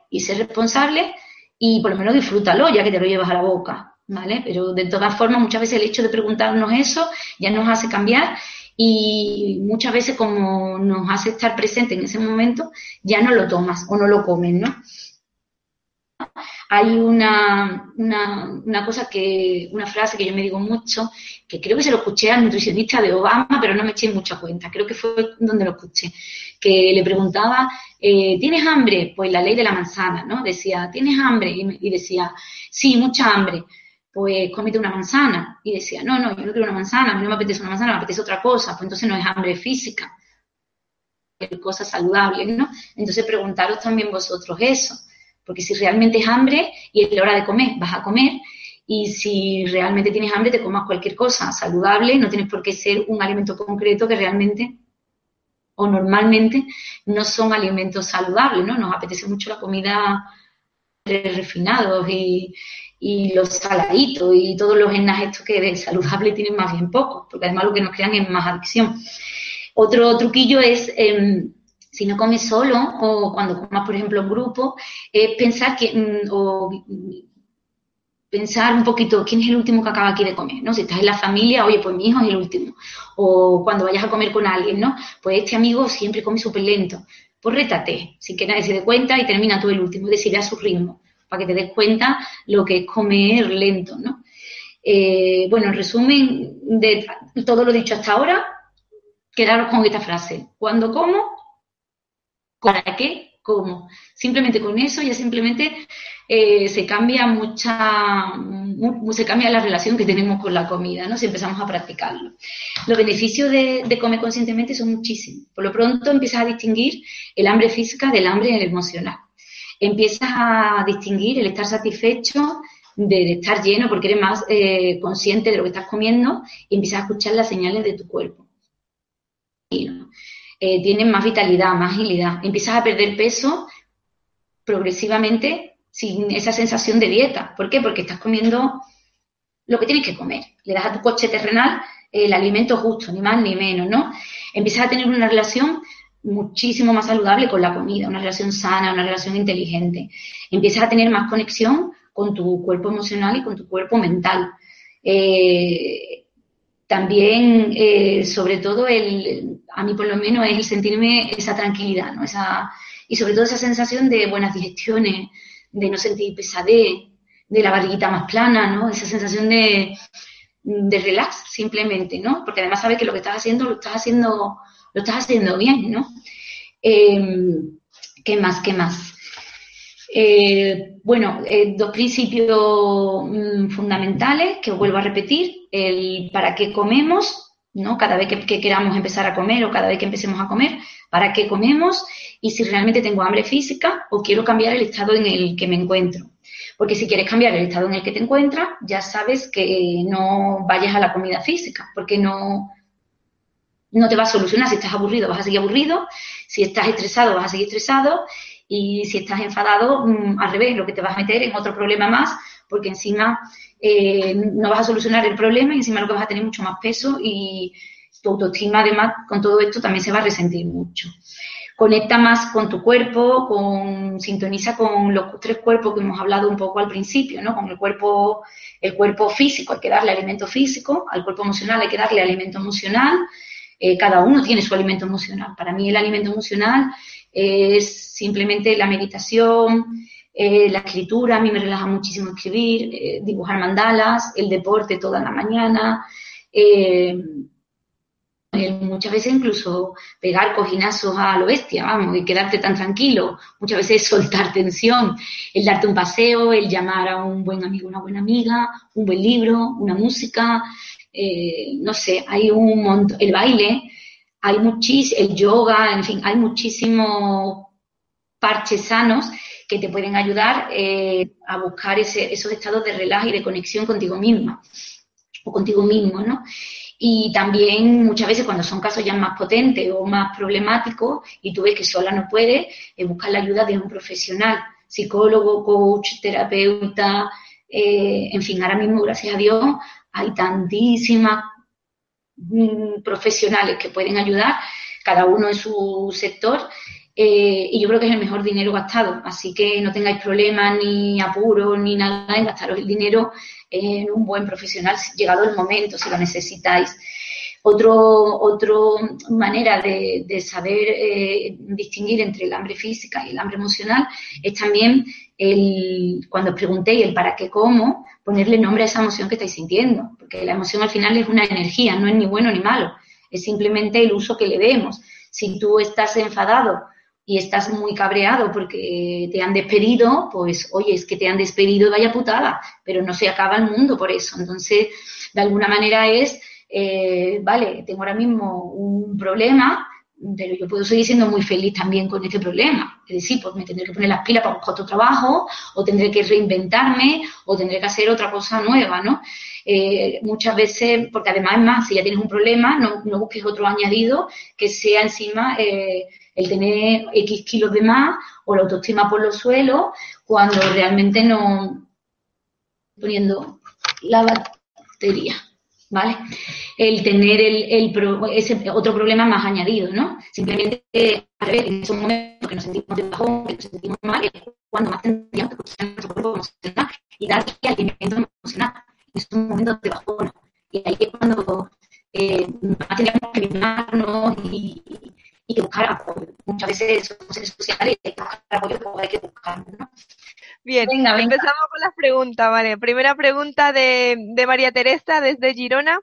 y ser responsable, y por lo menos disfrútalo, ya que te lo llevas a la boca, ¿vale? Pero de todas formas, muchas veces el hecho de preguntarnos eso ya nos hace cambiar y muchas veces como nos hace estar presente en ese momento, ya no lo tomas o no lo comes, ¿no? Hay una, una, cosa que, una frase que yo me digo mucho, que creo que se lo escuché al nutricionista de Obama, pero no me eché mucha cuenta, creo que fue donde lo escuché, que le preguntaba, eh, ¿tienes hambre? Pues la ley de la manzana, ¿no? Decía, ¿tienes hambre? y decía, sí, mucha hambre pues cómete una manzana. Y decía, no, no, yo no quiero una manzana, a mí no me apetece una manzana, me apetece otra cosa, pues entonces no es hambre física, es cosas saludables, ¿no? Entonces preguntaros también vosotros eso, porque si realmente es hambre y es la hora de comer, vas a comer, y si realmente tienes hambre, te comas cualquier cosa saludable, no tienes por qué ser un alimento concreto que realmente o normalmente no son alimentos saludables, ¿no? Nos apetece mucho la comida refinados y, y los saladitos y todos los enas estos que de saludable tienen más bien poco, porque además lo que nos crean es más adicción. Otro truquillo es, em, si no comes solo o cuando comas, por ejemplo, en grupo, es pensar que, mm, o pensar un poquito quién es el último que acaba aquí de comer, ¿no? Si estás en la familia, oye, pues mi hijo es el último. O cuando vayas a comer con alguien, ¿no? Pues este amigo siempre come súper lento. Pues rétate, sin que nadie se dé cuenta y termina tú el último, a su ritmo para que te des cuenta lo que es comer lento, ¿no? Eh, bueno, en resumen de todo lo dicho hasta ahora, quedaros con esta frase. Cuando como, ¿para qué? ¿Cómo? Simplemente con eso ya simplemente eh, se cambia mucha, se cambia la relación que tenemos con la comida, ¿no? Si empezamos a practicarlo. Los beneficios de, de comer conscientemente son muchísimos. Por lo pronto empiezas a distinguir el hambre física del hambre emocional empiezas a distinguir el estar satisfecho de, estar lleno porque eres más eh, consciente de lo que estás comiendo y empiezas a escuchar las señales de tu cuerpo. Eh, tienes más vitalidad, más agilidad. Empiezas a perder peso progresivamente sin esa sensación de dieta. ¿Por qué? Porque estás comiendo lo que tienes que comer. Le das a tu coche terrenal el alimento justo, ni más ni menos, ¿no? Empiezas a tener una relación muchísimo más saludable con la comida, una relación sana, una relación inteligente. Empiezas a tener más conexión con tu cuerpo emocional y con tu cuerpo mental. Eh, también, eh, sobre todo, el, a mí por lo menos es el sentirme esa tranquilidad, ¿no? Esa, y sobre todo esa sensación de buenas digestiones, de no sentir pesadez, de la barriguita más plana, ¿no? Esa sensación de, de relax simplemente, ¿no? Porque además sabes que lo que estás haciendo lo estás haciendo lo estás haciendo bien, ¿no? Em, ¿Qué más? ¿Qué más? Eh, bueno, eh, dos principios mm, fundamentales que os vuelvo a repetir, el para qué comemos, ¿no? Cada vez que, queramos empezar a comer o cada vez que empecemos a comer, para qué comemos y si realmente tengo hambre física o quiero cambiar el estado en el que me encuentro. Porque si quieres cambiar el estado en el que te encuentras, ya sabes que no vayas a la comida física, porque no, no te va a solucionar. Si estás aburrido, vas a seguir aburrido. Si estás estresado, vas a seguir estresado. Y si estás enfadado, mm, al revés, lo que te vas a meter en otro problema más, porque encima eh, no vas a solucionar el problema y encima lo que vas a tener mucho más peso y tu autoestima, además, con todo esto también se va a resentir mucho. conecta más con tu cuerpo, con, sintoniza con los tres cuerpos que hemos hablado un poco al principio, ¿no? Con el cuerpo, el cuerpo físico, hay que darle alimento físico, al cuerpo emocional hay que darle alimento emocional, eh, cada uno tiene su alimento emocional. Para mí el alimento emocional es simplemente la meditación, eh, la escritura, a mí me relaja muchísimo escribir, eh, dibujar mandalas, el deporte toda la mañana, muchas veces incluso pegar cojinazos a lo bestia, vamos, y quedarte tan tranquilo, muchas veces soltar tensión, el darte un paseo, el llamar a un buen amigo, una buena amiga, un buen libro, una música, eh, no sé, hay un montón, el baile, hay muchísimo, el yoga, en fin, hay muchísimos parches sanos que te pueden ayudar eh, a buscar ese, esos estados de relaje y de conexión contigo misma o contigo mismo, ¿no? Y también muchas veces cuando son casos ya más potentes o más problemáticos y tú ves que sola no puedes, es buscar la ayuda de un profesional, psicólogo, coach, terapeuta, eh, en fin, ahora mismo, gracias a Dios, hay tantísimas mm, profesionales que pueden ayudar, cada uno en su sector, eh, y yo creo que es el mejor dinero gastado. Así que no tengáis problemas ni apuros ni nada en gastaros el dinero en un buen profesional, llegado el momento, si lo necesitáis. Otro, manera de, saber eh, distinguir entre el hambre física y el hambre emocional es también el, cuando os preguntéis el para qué cómo, ponerle nombre a esa emoción que estáis sintiendo, porque la emoción al final es una energía, no es ni bueno ni malo, es simplemente el uso que le demos. Si tú estás enfadado y estás muy cabreado porque te han despedido, pues oye, es que te han despedido vaya putada, pero no se acaba el mundo por eso. Entonces, de alguna manera es, eh, vale, tengo ahora mismo un problema, pero yo puedo seguir siendo muy feliz también con este problema. Es decir, pues me tendré que poner las pilas para buscar otro trabajo, o tendré que reinventarme, o tendré que hacer otra cosa nueva, ¿no? Eh, muchas veces, porque además es más, si ya tienes un problema, no, busques otro añadido que sea encima eh, el tener X kilos de más o la autoestima por los suelos, cuando realmente no poniendo la batería, ¿vale? El tener el, ese otro problema más añadido, ¿no? Simplemente, a ver, en esos momentos que nos sentimos de bajón, que nos sentimos mal, es cuando más tendríamos que escuchar nuestro cuerpo emocional y darle alimento emocional. En esos momentos de bajón. Y ahí es cuando eh, más tendríamos que mimarnos y, y que buscar apoyo. Muchas veces son seres sociales y hay que buscar apoyo, hay que buscarlo, ¿no? Bien, empezamos con las preguntas, ¿vale? Primera pregunta de, de María Teresa desde Girona.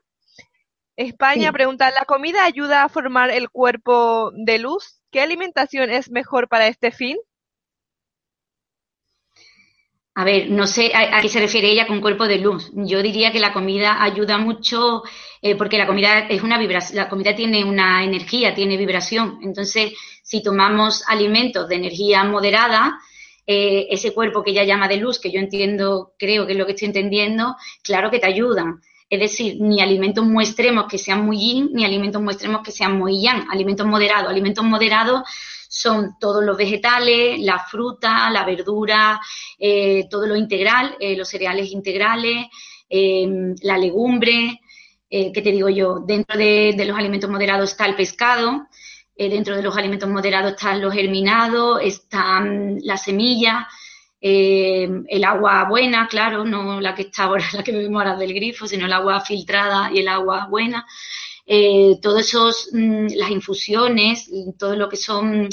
España pregunta, ¿la comida ayuda a formar el cuerpo de luz? ¿Qué alimentación es mejor para este fin? A ver, no sé a, qué se refiere ella con cuerpo de luz. Yo diría que la comida ayuda mucho eh, porque la comida es una vibración, la comida tiene una energía, tiene vibración. Entonces, si tomamos alimentos de energía moderada, eh, ese cuerpo que ella llama de luz, que yo entiendo, creo que es lo que estoy entendiendo, claro que te ayudan. Es decir, ni alimentos muy extremos que sean muy yin, ni alimentos muy extremos que sean muy yang. Alimentos moderados. Alimentos moderados son todos los vegetales, la fruta, la verdura, eh, todo lo integral, eh, los cereales integrales, la legumbre, ¿qué te digo yo? Dentro de, los alimentos moderados está el pescado, dentro de los alimentos moderados están los germinados, están las semillas, em, el agua buena, claro, no la que está ahora, la que bebemos ahora del grifo, sino el agua filtrada y el agua buena eh, todos esos, mm, las infusiones, todo lo que son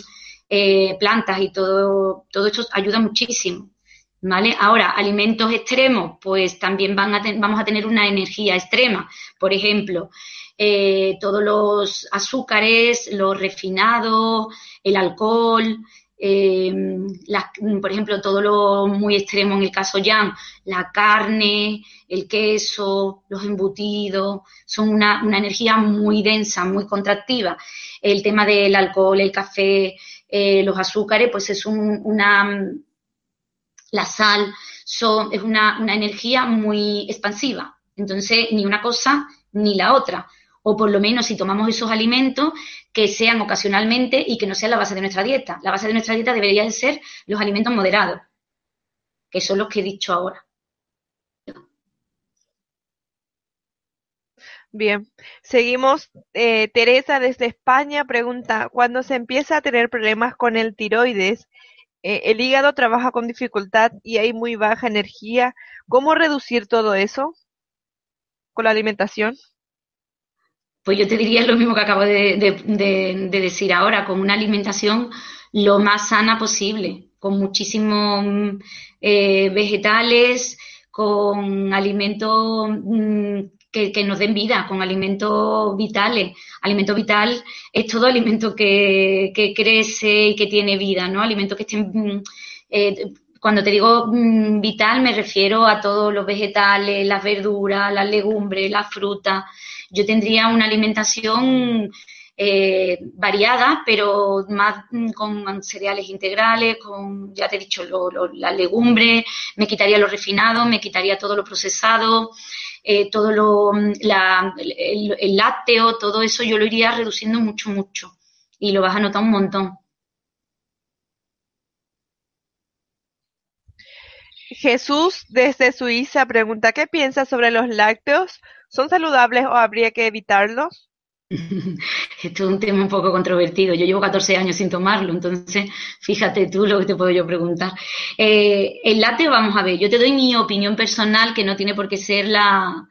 eh, plantas y todo, todo ayuda muchísimo. ¿Vale? Ahora, alimentos extremos, pues también van a vamos a tener una energía extrema. Por ejemplo, eh, todos los azúcares, los refinados, el alcohol, eh, por ejemplo, todo lo muy extremo en el caso Yang, la carne, el queso, los embutidos, son una, energía muy densa, muy contractiva. El tema del alcohol, el café, eh, los azúcares, pues es una, la sal, es una, una energía muy expansiva. Entonces, ni una cosa ni la otra o por lo menos si tomamos esos alimentos que sean ocasionalmente y que no sean la base de nuestra dieta. La base de nuestra dieta debería de ser los alimentos moderados, que son los que he dicho ahora. Bien, seguimos. Eh, Teresa desde España pregunta, cuando se empieza a tener problemas con el tiroides, eh, el hígado trabaja con dificultad y hay muy baja energía, ¿cómo reducir todo eso con la alimentación? Pues yo te diría lo mismo que acabo de, decir ahora, con una alimentación lo más sana posible, con muchísimos eh, vegetales, con alimentos mm, que, nos den vida, con alimentos vitales. Alimento vital es todo alimento que, crece y que tiene vida, ¿no? Alimentos que estén... Mm, eh, cuando te digo mm, vital me refiero a todos los vegetales, las verduras, las legumbres, las frutas. Yo tendría una alimentación eh, variada, pero más mm, con cereales integrales, con, ya te he dicho, las legumbres, me quitaría los refinados, me quitaría todo lo procesado, eh, todo lo, mm, el, lácteo, todo eso yo lo iría reduciendo mucho, mucho. Y lo vas a notar un montón. Jesús desde Suiza pregunta, ¿qué piensas sobre los lácteos? ¿Son saludables o habría que evitarlos? Esto es un tema un poco controvertido. Yo llevo 14 años sin tomarlo, entonces fíjate tú lo que te puedo yo preguntar. Eh, el lácteo, vamos a ver, yo te doy mi opinión personal que no tiene por qué ser la,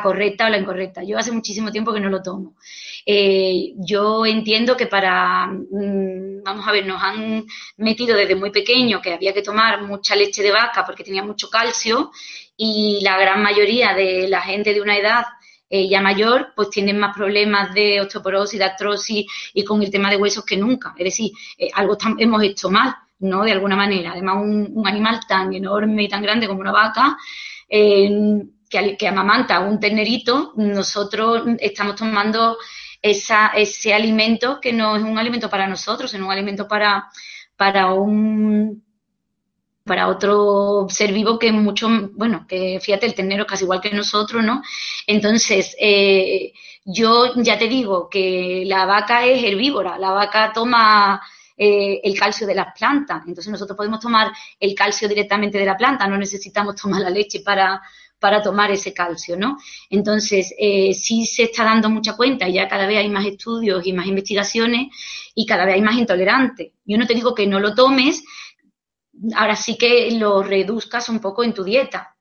correcta o la incorrecta. Yo hace muchísimo tiempo que no lo tomo. Eh, yo entiendo que para, mm, vamos a ver, nos han metido desde muy pequeño que había que tomar mucha leche de vaca porque tenía mucho calcio y la gran mayoría de la gente de una edad eh, ya mayor, pues tienen más problemas de osteoporosis, de artrosis y con el tema de huesos que nunca. Es decir, eh, algo hemos hecho mal, ¿no? De alguna manera. Además, un, animal tan enorme y tan grande como una vaca, eh, que, amamanta un ternerito, nosotros estamos tomando esa, ese alimento que no es un alimento para nosotros, sino un alimento para, para un para otro ser vivo que mucho, bueno, que fíjate, el ternero casi igual que nosotros, ¿no? Entonces, eh, yo ya te digo que la vaca es herbívora, la vaca toma eh, el calcio de las plantas, entonces nosotros podemos tomar el calcio directamente de la planta, no necesitamos tomar la leche para, para tomar ese calcio, ¿no? Entonces, eh, sí se está dando mucha cuenta, ya cada vez hay más estudios y más investigaciones y cada vez hay más intolerantes. Yo no te digo que no lo tomes, ahora sí que lo reduzcas un poco en tu dieta.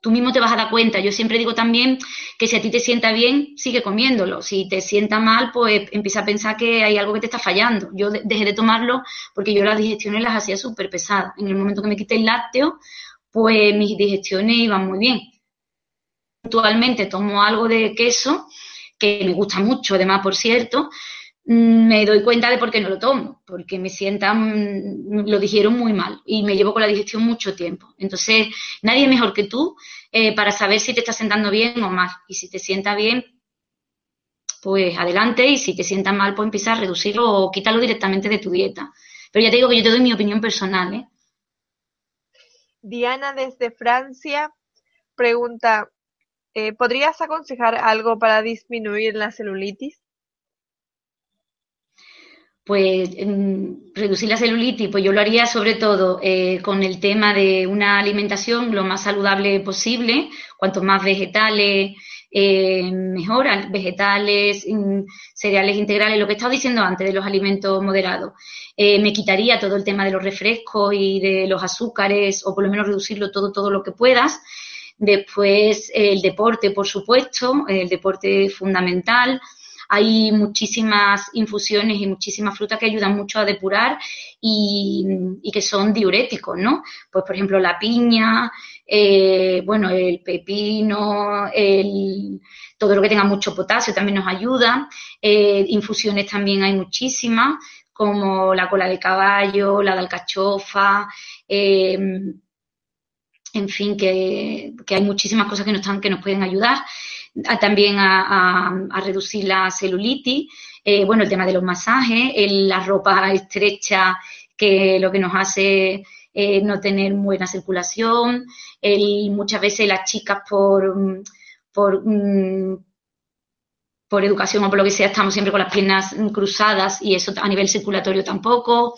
Tú mismo te vas a dar cuenta. Yo siempre digo también que si a ti te sienta bien, sigue comiéndolo. Si te sienta mal, pues empieza a pensar que hay algo que te está fallando. Yo dejé de tomarlo porque yo las digestiones las hacía súper pesadas. En el momento que me quité el lácteo, pues mis digestiones iban muy bien. Actualmente tomo algo de queso, que me gusta mucho, además, por cierto, me doy cuenta de por qué no lo tomo, porque me sientan, mm, lo dijeron muy mal y me llevo con la digestión mucho tiempo. Entonces, nadie mejor que tú eh, para saber si te está sentando bien o mal. Y si te sienta bien, pues adelante, y si te sienta mal, pues empieza a reducirlo o quítalo directamente de tu dieta. Pero ya te digo que yo te doy mi opinión personal. ¿eh? Diana desde Francia pregunta, eh, ¿podrías aconsejar algo para disminuir la celulitis? Pues reducir la celulitis, pues yo lo haría sobre todo eh, con el tema de una alimentación lo más saludable posible, cuanto más vegetales, eh, mejor, vegetales, cereales integrales, lo que he estado diciendo antes de los alimentos moderados. Eh, me quitaría todo el tema de los refrescos y de los azúcares, o por lo menos reducirlo todo, todo lo que puedas. Después el deporte, por supuesto, el deporte fundamental. Hay muchísimas infusiones y muchísimas frutas que ayudan mucho a depurar y, que son diuréticos, ¿no? Pues, por ejemplo, la piña, eh, bueno, el pepino, el, todo lo que tenga mucho potasio también nos ayuda. Eh, infusiones también hay muchísimas, como la cola de caballo, la de alcachofa, eh, en fin, que, que, hay muchísimas cosas que nos, están, que nos pueden ayudar también a, reducir la celulitis, eh, bueno, el tema de los masajes, la ropa estrecha que lo que nos hace eh, no tener buena circulación, muchas veces las chicas por, por, mm, por educación o por lo que sea estamos siempre con las piernas cruzadas y eso a nivel circulatorio tampoco.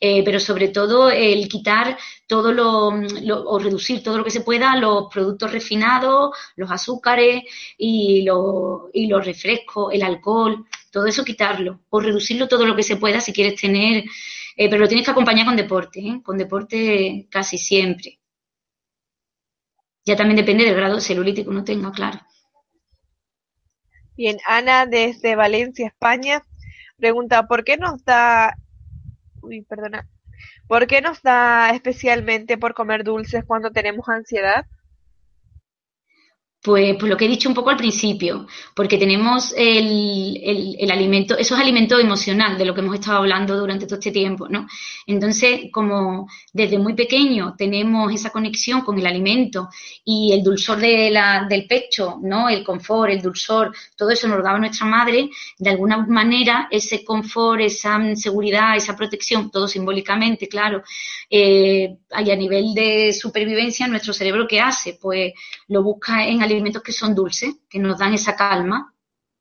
Eh, pero sobre todo el quitar todo lo, o reducir todo lo que se pueda los productos refinados, los azúcares y, y los refrescos, el alcohol, todo eso quitarlo o reducirlo todo lo que se pueda si quieres tener, eh, pero lo tienes que acompañar con deporte, ¿eh? con deporte casi siempre. Ya también depende del grado que uno tenga, claro. Bien, Ana desde Valencia, España, pregunta, ¿por qué nos da, uy, perdona, ¿por qué nos da especialmente por comer dulces cuando tenemos ansiedad? Pues, pues, lo que he dicho un poco al principio, porque tenemos el, el, alimento, eso es alimento emocional de lo que hemos estado hablando durante todo este tiempo, ¿no? Entonces, como desde muy pequeño tenemos esa conexión con el alimento y el dulzor de la, del pecho, ¿no? El confort, el dulzor, todo eso nos lo daba nuestra madre, de alguna manera ese confort, esa seguridad, esa protección, todo simbólicamente, claro, eh, a nivel de supervivencia, nuestro cerebro, ¿qué hace? Pues lo busca en alimentos que son dulces, que nos dan esa calma,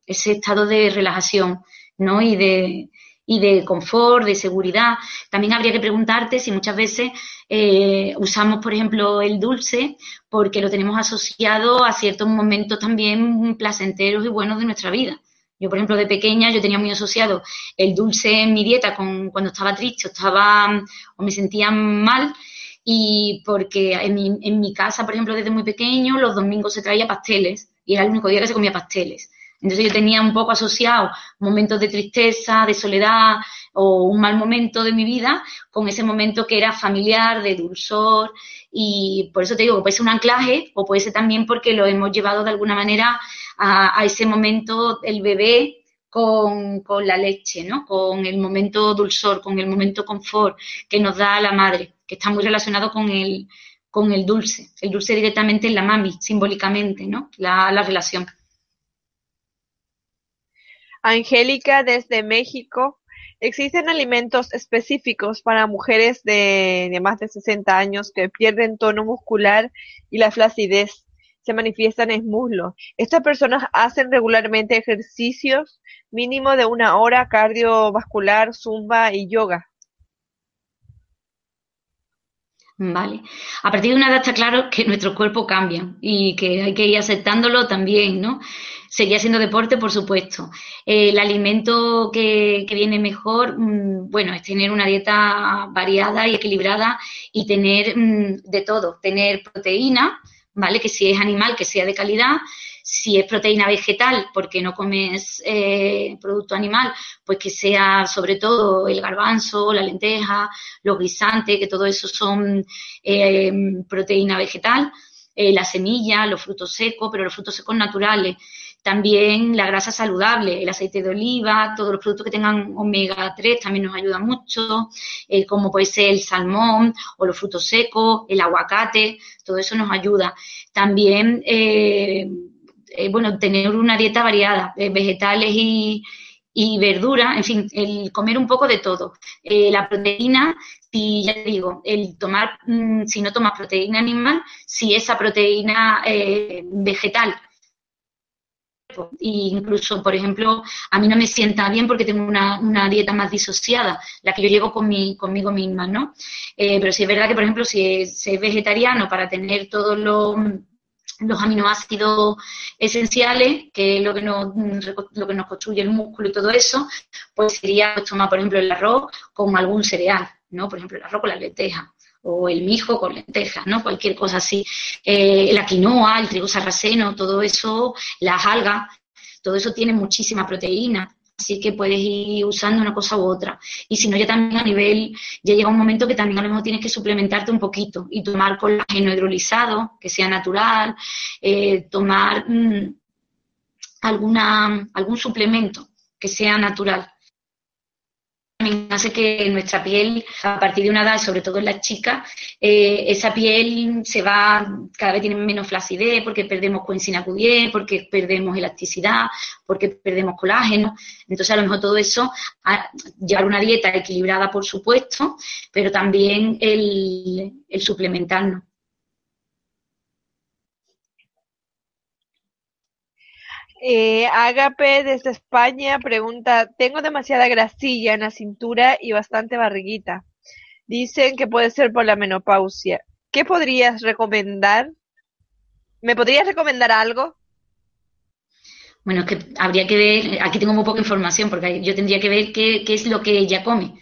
ese estado de relajación, ¿no? Y de, y de confort, de seguridad. También habría que preguntarte si muchas veces eh, usamos, por ejemplo, el dulce porque lo tenemos asociado a ciertos momentos también placenteros y buenos de nuestra vida. Yo, por ejemplo, de pequeña yo tenía muy asociado el dulce en mi dieta con cuando estaba triste estaba o me sentía mal y porque en mi, en mi casa, por ejemplo, desde muy pequeño, los domingos se traía pasteles y era el único día que se comía pasteles. Entonces yo tenía un poco asociado momentos de tristeza, de soledad o un mal momento de mi vida con ese momento que era familiar, de dulzor y por eso te digo puede ser un anclaje o puede ser también porque lo hemos llevado de alguna manera a, a ese momento el bebé con, con, la leche, ¿no? Con el momento dulzor, con el momento confort que nos da la madre que está muy relacionado con el, con el dulce. El dulce directamente en la mami, simbólicamente, ¿no? La, relación. Angélica desde México. ¿Existen alimentos específicos para mujeres de, de, más de 60 años que pierden tono muscular y la flacidez se manifiestan en muslo? Estas personas hacen regularmente ejercicios mínimo de una hora cardiovascular, zumba y yoga. Vale. A partir de una edad está claro que nuestro cuerpo cambia y que hay que ir aceptándolo también, ¿no? Seguía siendo deporte, por supuesto. el alimento que, viene mejor, mm, bueno, es tener una dieta variada y equilibrada y tener mm, de todo. Tener proteína, ¿vale? Que si es animal, que sea de calidad si es proteína vegetal, porque no comes eh, producto animal, pues que sea sobre todo el garbanzo, la lenteja, los guisantes, que todo eso son eh, proteína vegetal, eh, la semilla, los frutos secos, pero los frutos secos naturales. También la grasa saludable, el aceite de oliva, todos los productos que tengan omega 3 también nos ayudan mucho, como puede ser el salmón o los frutos secos, el aguacate, todo eso nos ayuda. También eh, bueno, tener una dieta variada, eh, vegetales y, y verduras, en fin, el comer un poco de todo. Eh, la proteína, si ya te digo, el tomar, mm, si no tomas proteína animal, si esa proteína vegetal. incluso, por ejemplo, a mí no me sienta bien porque tengo una, una dieta más disociada, la que yo llevo con mi, conmigo misma, ¿no? pero sí es verdad que, por ejemplo, si es, es vegetariano para tener todos los los aminoácidos esenciales, que es lo que nos, lo que nos construye el músculo y todo eso, pues sería pues, tomar, por ejemplo, el arroz con algún cereal, ¿no? Por ejemplo, el arroz con las lentejas o el mijo con lentejas, ¿no? Cualquier cosa así. Eh, la quinoa, el trigo sarraceno, todo eso, las algas, todo eso tiene muchísima proteína. Así que puedes ir usando una cosa u otra. Y si no, ya también a nivel, ya llega un momento que también a lo mejor tienes que suplementarte un poquito y tomar colágeno hidrolizado, que sea natural, eh, tomar mm, alguna, algún suplemento que sea natural también hace que nuestra piel, a partir de una edad, sobre todo en las chicas, eh, esa piel se va, cada vez tiene menos flacidez porque perdemos coenzina Q10, porque perdemos elasticidad, porque perdemos colágeno. Entonces, a lo mejor todo eso, llevar una dieta equilibrada, por supuesto, pero también el, el suplementarnos. Eh, Agape desde España pregunta, tengo demasiada grasilla en la cintura y bastante barriguita. Dicen que puede ser por la menopausia. ¿Qué podrías recomendar? ¿Me podrías recomendar algo? Bueno, es que habría que ver, aquí tengo muy poca información porque yo tendría que ver qué, es lo que ella come.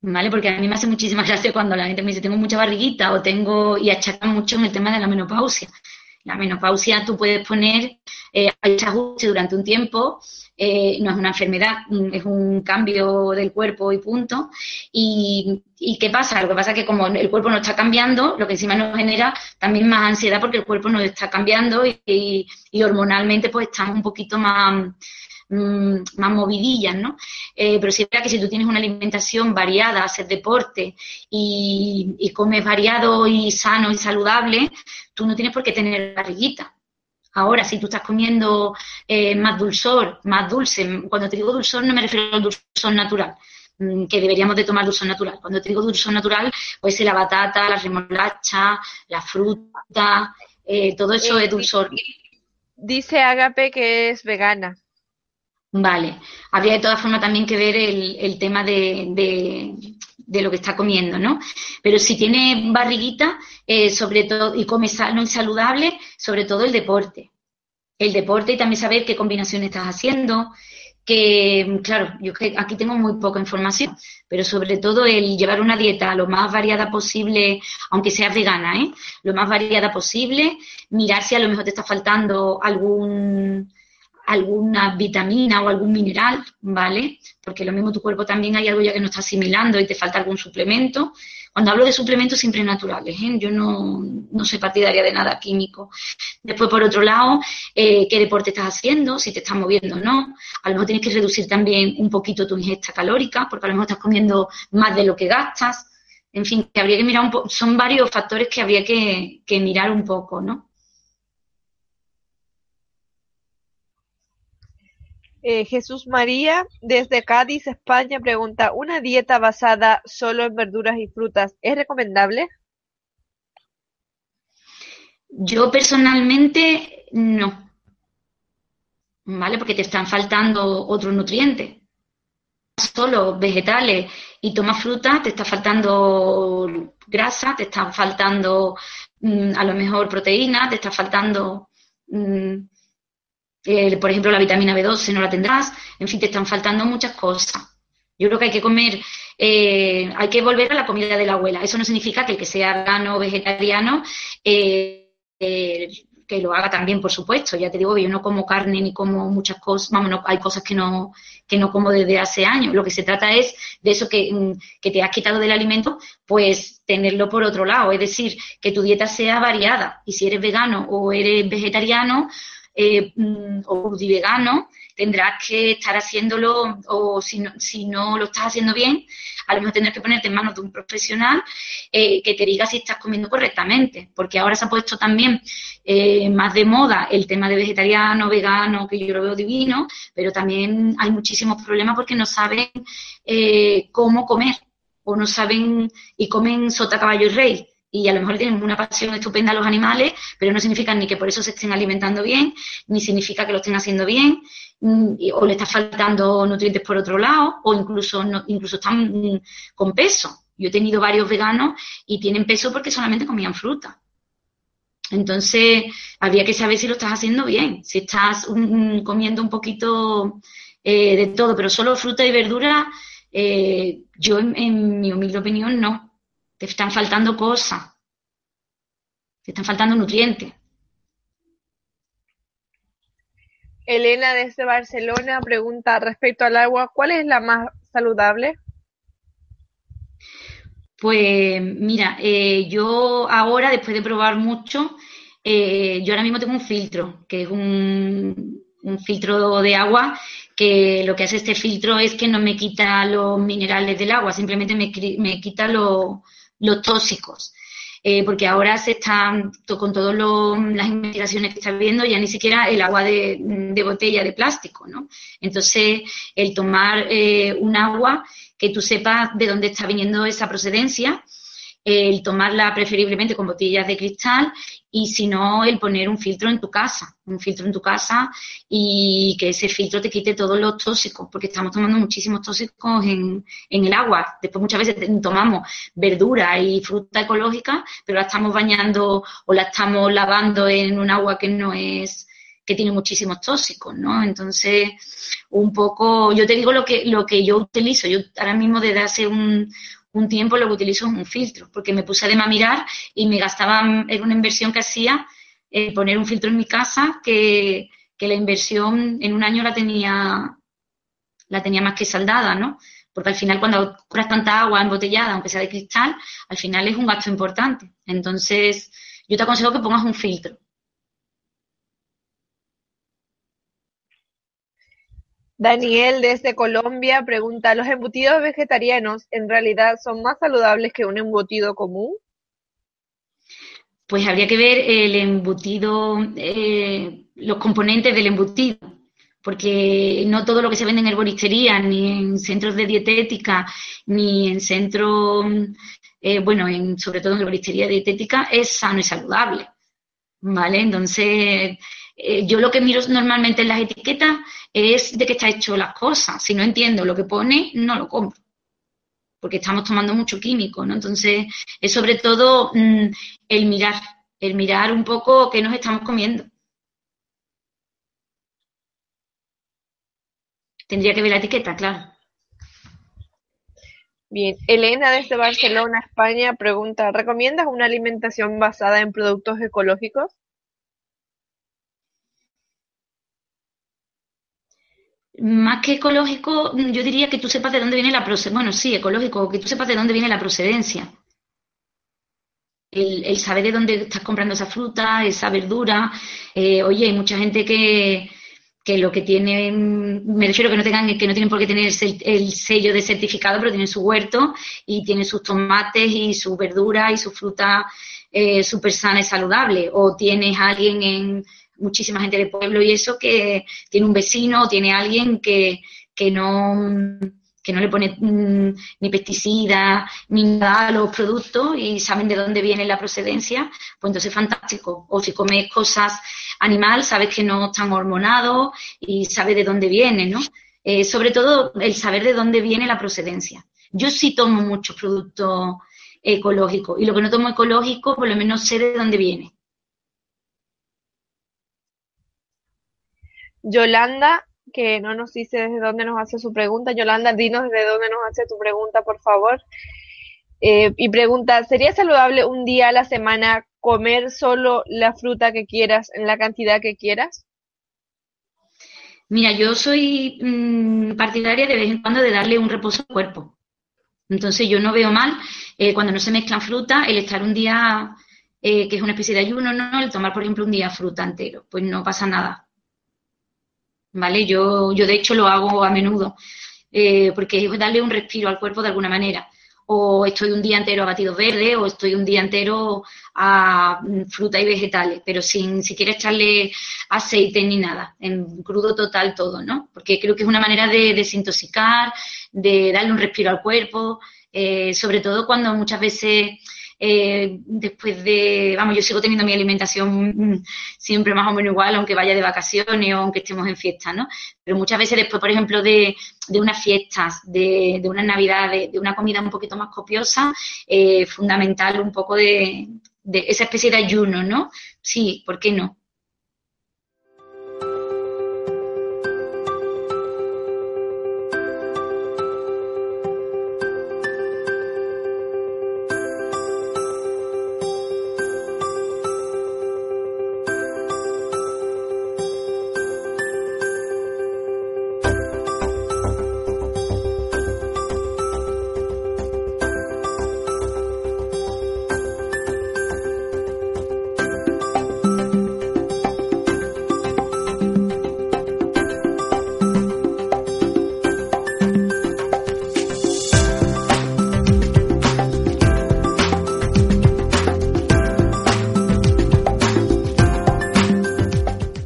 ¿Vale? Porque a mí me hace muchísima gracia cuando la gente me dice tengo mucha barriguita o tengo, y achacan mucho en el tema de la menopausia. La menopausia tú puedes poner, eh, ajuste durante un tiempo, eh, no es una enfermedad, es un cambio del cuerpo y punto. Y, qué pasa? Lo que pasa es que como el cuerpo no está cambiando, lo que encima nos genera también más ansiedad porque el cuerpo no está cambiando y, hormonalmente pues estamos un poquito más mm, más movidillas, ¿no? Eh, pero sí es verdad que si tú tienes una alimentación variada, haces deporte y, y, comes variado y sano y saludable, tú no tienes por qué tener barriguita. Ahora, si tú estás comiendo eh, más dulzor, más dulce, cuando te digo dulzor no me refiero al dulzor natural, mm, que deberíamos de tomar dulzor natural. Cuando te digo dulzor natural, pues la batata, la remolacha, la fruta, eh, todo eso es dulzor. Dice Agape que es vegana. Vale. Habría de todas formas también que ver el, tema de, de, lo que está comiendo, ¿no? Pero si tiene barriguita, eh, sobre todo, y come sano y saludable, sobre todo el deporte. El deporte y también saber qué combinación estás haciendo, que, claro, yo aquí tengo muy poca información, pero sobre todo el llevar una dieta lo más variada posible, aunque sea vegana, ¿eh? Lo más variada posible, mirar si a lo mejor te está faltando algún alguna vitamina o algún mineral, ¿vale? Porque lo mismo tu cuerpo también hay algo ya que no está asimilando y te falta algún suplemento. Cuando hablo de suplementos siempre naturales, ¿eh? yo no, no soy partidaria de nada químico. Después, por otro lado, eh, qué deporte estás haciendo, si te estás moviendo o no. A lo mejor tienes que reducir también un poquito tu ingesta calórica, porque a lo mejor estás comiendo más de lo que gastas. En fin, que habría que mirar un poco, son varios factores que habría que, que mirar un poco, ¿no? Eh, Jesús María, desde Cádiz, España, pregunta, ¿una dieta basada solo en verduras y frutas es recomendable? Yo personalmente no. ¿Vale? Porque te están faltando otros nutrientes. Solo vegetales y tomas fruta, te está faltando grasa, te está faltando mm, a lo mejor proteína, te está faltando mm, eh, por ejemplo, la vitamina B12 no la tendrás, en fin, te están faltando muchas cosas. Yo creo que hay que comer, eh, hay que volver a la comida de la abuela. Eso no significa que el que sea vegano o vegetariano, eh, que lo haga también, por supuesto. Ya te digo que yo no como carne ni como muchas cosas, vamos, hay cosas que no, que no como desde hace años. Lo que se trata es de eso que, mm, que te has quitado del alimento, pues tenerlo por otro lado. Es decir, que tu dieta sea variada. Y si eres vegano o eres vegetariano, eh, mm, o vegano, tendrás que estar haciéndolo, o si no, si no lo estás haciendo bien, a lo mejor tendrás que ponerte en manos de un profesional eh, que te diga si estás comiendo correctamente, porque ahora se ha puesto también eh, más de moda el tema de vegetariano, vegano, que yo lo veo divino, pero también hay muchísimos problemas porque no saben cómo comer o no saben y comen sota, caballo y rey y a lo mejor tienen una pasión estupenda a los animales, pero no significa ni que por eso se estén alimentando bien, ni significa que lo estén haciendo bien, mm, o le está faltando nutrientes por otro lado, o incluso, incluso están mm, con peso. Yo he tenido varios veganos y tienen peso porque solamente comían fruta. Entonces, habría que saber si lo estás haciendo bien, si estás mm, comiendo un poquito eh, de todo, pero solo fruta y verdura, eh, yo en mi humilde opinión no te están faltando cosas, te están faltando nutrientes. Elena desde Barcelona pregunta respecto al agua, ¿cuál es la más saludable? Pues mira, eh, yo ahora, después de probar mucho, eh, yo ahora mismo tengo un filtro, que es un, un, filtro de agua, que lo que hace este filtro es que no me quita los minerales del agua, simplemente me, me quita los los tóxicos. Eh, porque ahora se están, con todas las investigaciones que está viendo, ya ni siquiera el agua de, botella de plástico, ¿no? Entonces, el tomar eh, un agua que tú sepas de dónde está viniendo esa procedencia, el tomarla preferiblemente con botellas de cristal y si no, el poner un filtro en tu casa, un filtro en tu casa y que ese filtro te quite todos los tóxicos, porque estamos tomando muchísimos tóxicos en, en el agua. Después muchas veces tomamos verdura y fruta ecológica, pero la estamos bañando o la estamos lavando en un agua que no es que tiene muchísimos tóxicos, ¿no? Entonces, un poco, yo te digo lo que, lo que yo utilizo. Yo ahora mismo desde hace un, un tiempo lo que utilizo es un filtro, porque me puse además a mirar y me gastaba, era una inversión que hacía eh, poner un filtro en mi casa que, la inversión en un año la tenía, la tenía más que saldada, ¿no? Porque al final cuando compras tanta agua embotellada, aunque sea de cristal, al final es un gasto importante. Entonces, yo te aconsejo que pongas un filtro. Daniel desde Colombia pregunta, ¿los embutidos vegetarianos en realidad son más saludables que un embutido común? Pues habría que ver el embutido, eh, los componentes del embutido, porque no todo lo que se vende en herboristería, ni en centros de dietética, ni en centros, eh, bueno, en, sobre todo en herboristería dietética, es sano y saludable. ¿Vale? Entonces, eh, yo lo que miro normalmente en las etiquetas es de qué está hecho las cosas. Si no entiendo lo que pone, no lo compro. Porque estamos tomando mucho químico, ¿no? Entonces, es sobre todo mm, el mirar, el mirar un poco qué nos estamos comiendo. Tendría que ver la etiqueta, claro. Bien, Elena desde Barcelona, España, pregunta, ¿recomiendas una alimentación basada en productos ecológicos? Más que ecológico, yo diría que tú sepas de dónde viene la procedencia. Bueno, sí, ecológico, que tú sepas de dónde viene la procedencia. El, saber de dónde estás comprando esa fruta, esa verdura. Eh, oye, hay mucha gente que, que lo que tienen, me refiero que no tengan, que no tienen por qué tener el, sello de certificado, pero tienen su huerto y tienen sus tomates y su verdura y su fruta eh, súper sana y saludable. O tienes alguien en muchísima gente de pueblo y eso que tiene un vecino o tiene alguien que, que no que no le pone mm, ni pesticidas ni nada a los productos y saben de dónde viene la procedencia, pues entonces es fantástico. O si comes cosas animal, sabes que no están hormonados y sabes de dónde viene, ¿no? Eh, sobre todo el saber de dónde viene la procedencia. Yo sí tomo muchos productos ecológicos y lo que no tomo ecológico, por lo menos sé de dónde viene. Yolanda, que no nos dice desde dónde nos hace su pregunta. Yolanda, dinos desde dónde nos hace tu pregunta, por favor. Eh, y pregunta, ¿sería saludable un día a la semana comer solo la fruta que quieras en la cantidad que quieras? Mira, yo soy mm, partidaria de vez en cuando de darle un reposo al cuerpo. Entonces yo no veo mal eh, cuando no se mezclan frutas el estar un día eh, que es una especie de ayuno, no, el tomar por ejemplo un día fruta entero, pues no pasa nada. ¿Vale? Yo, yo de hecho lo hago a menudo, eh, porque es darle un respiro al cuerpo de alguna manera. O estoy un día entero a batidos verdes, o estoy un día entero a fruta y vegetales, pero sin siquiera echarle aceite ni nada, en crudo total todo, ¿no? Porque creo que es una manera de desintoxicar, de darle un respiro al cuerpo, eh, sobre todo cuando muchas veces eh, después de, vamos, yo sigo teniendo mi alimentación mm, siempre más o menos igual, aunque vaya de vacaciones o aunque estemos en fiestas, ¿no? Pero muchas veces después, por ejemplo, de, de unas fiestas, de, de unas navidades, de una comida un poquito más copiosa, eh, fundamental un poco de, de esa especie de ayuno, ¿no? Sí, ¿por qué no?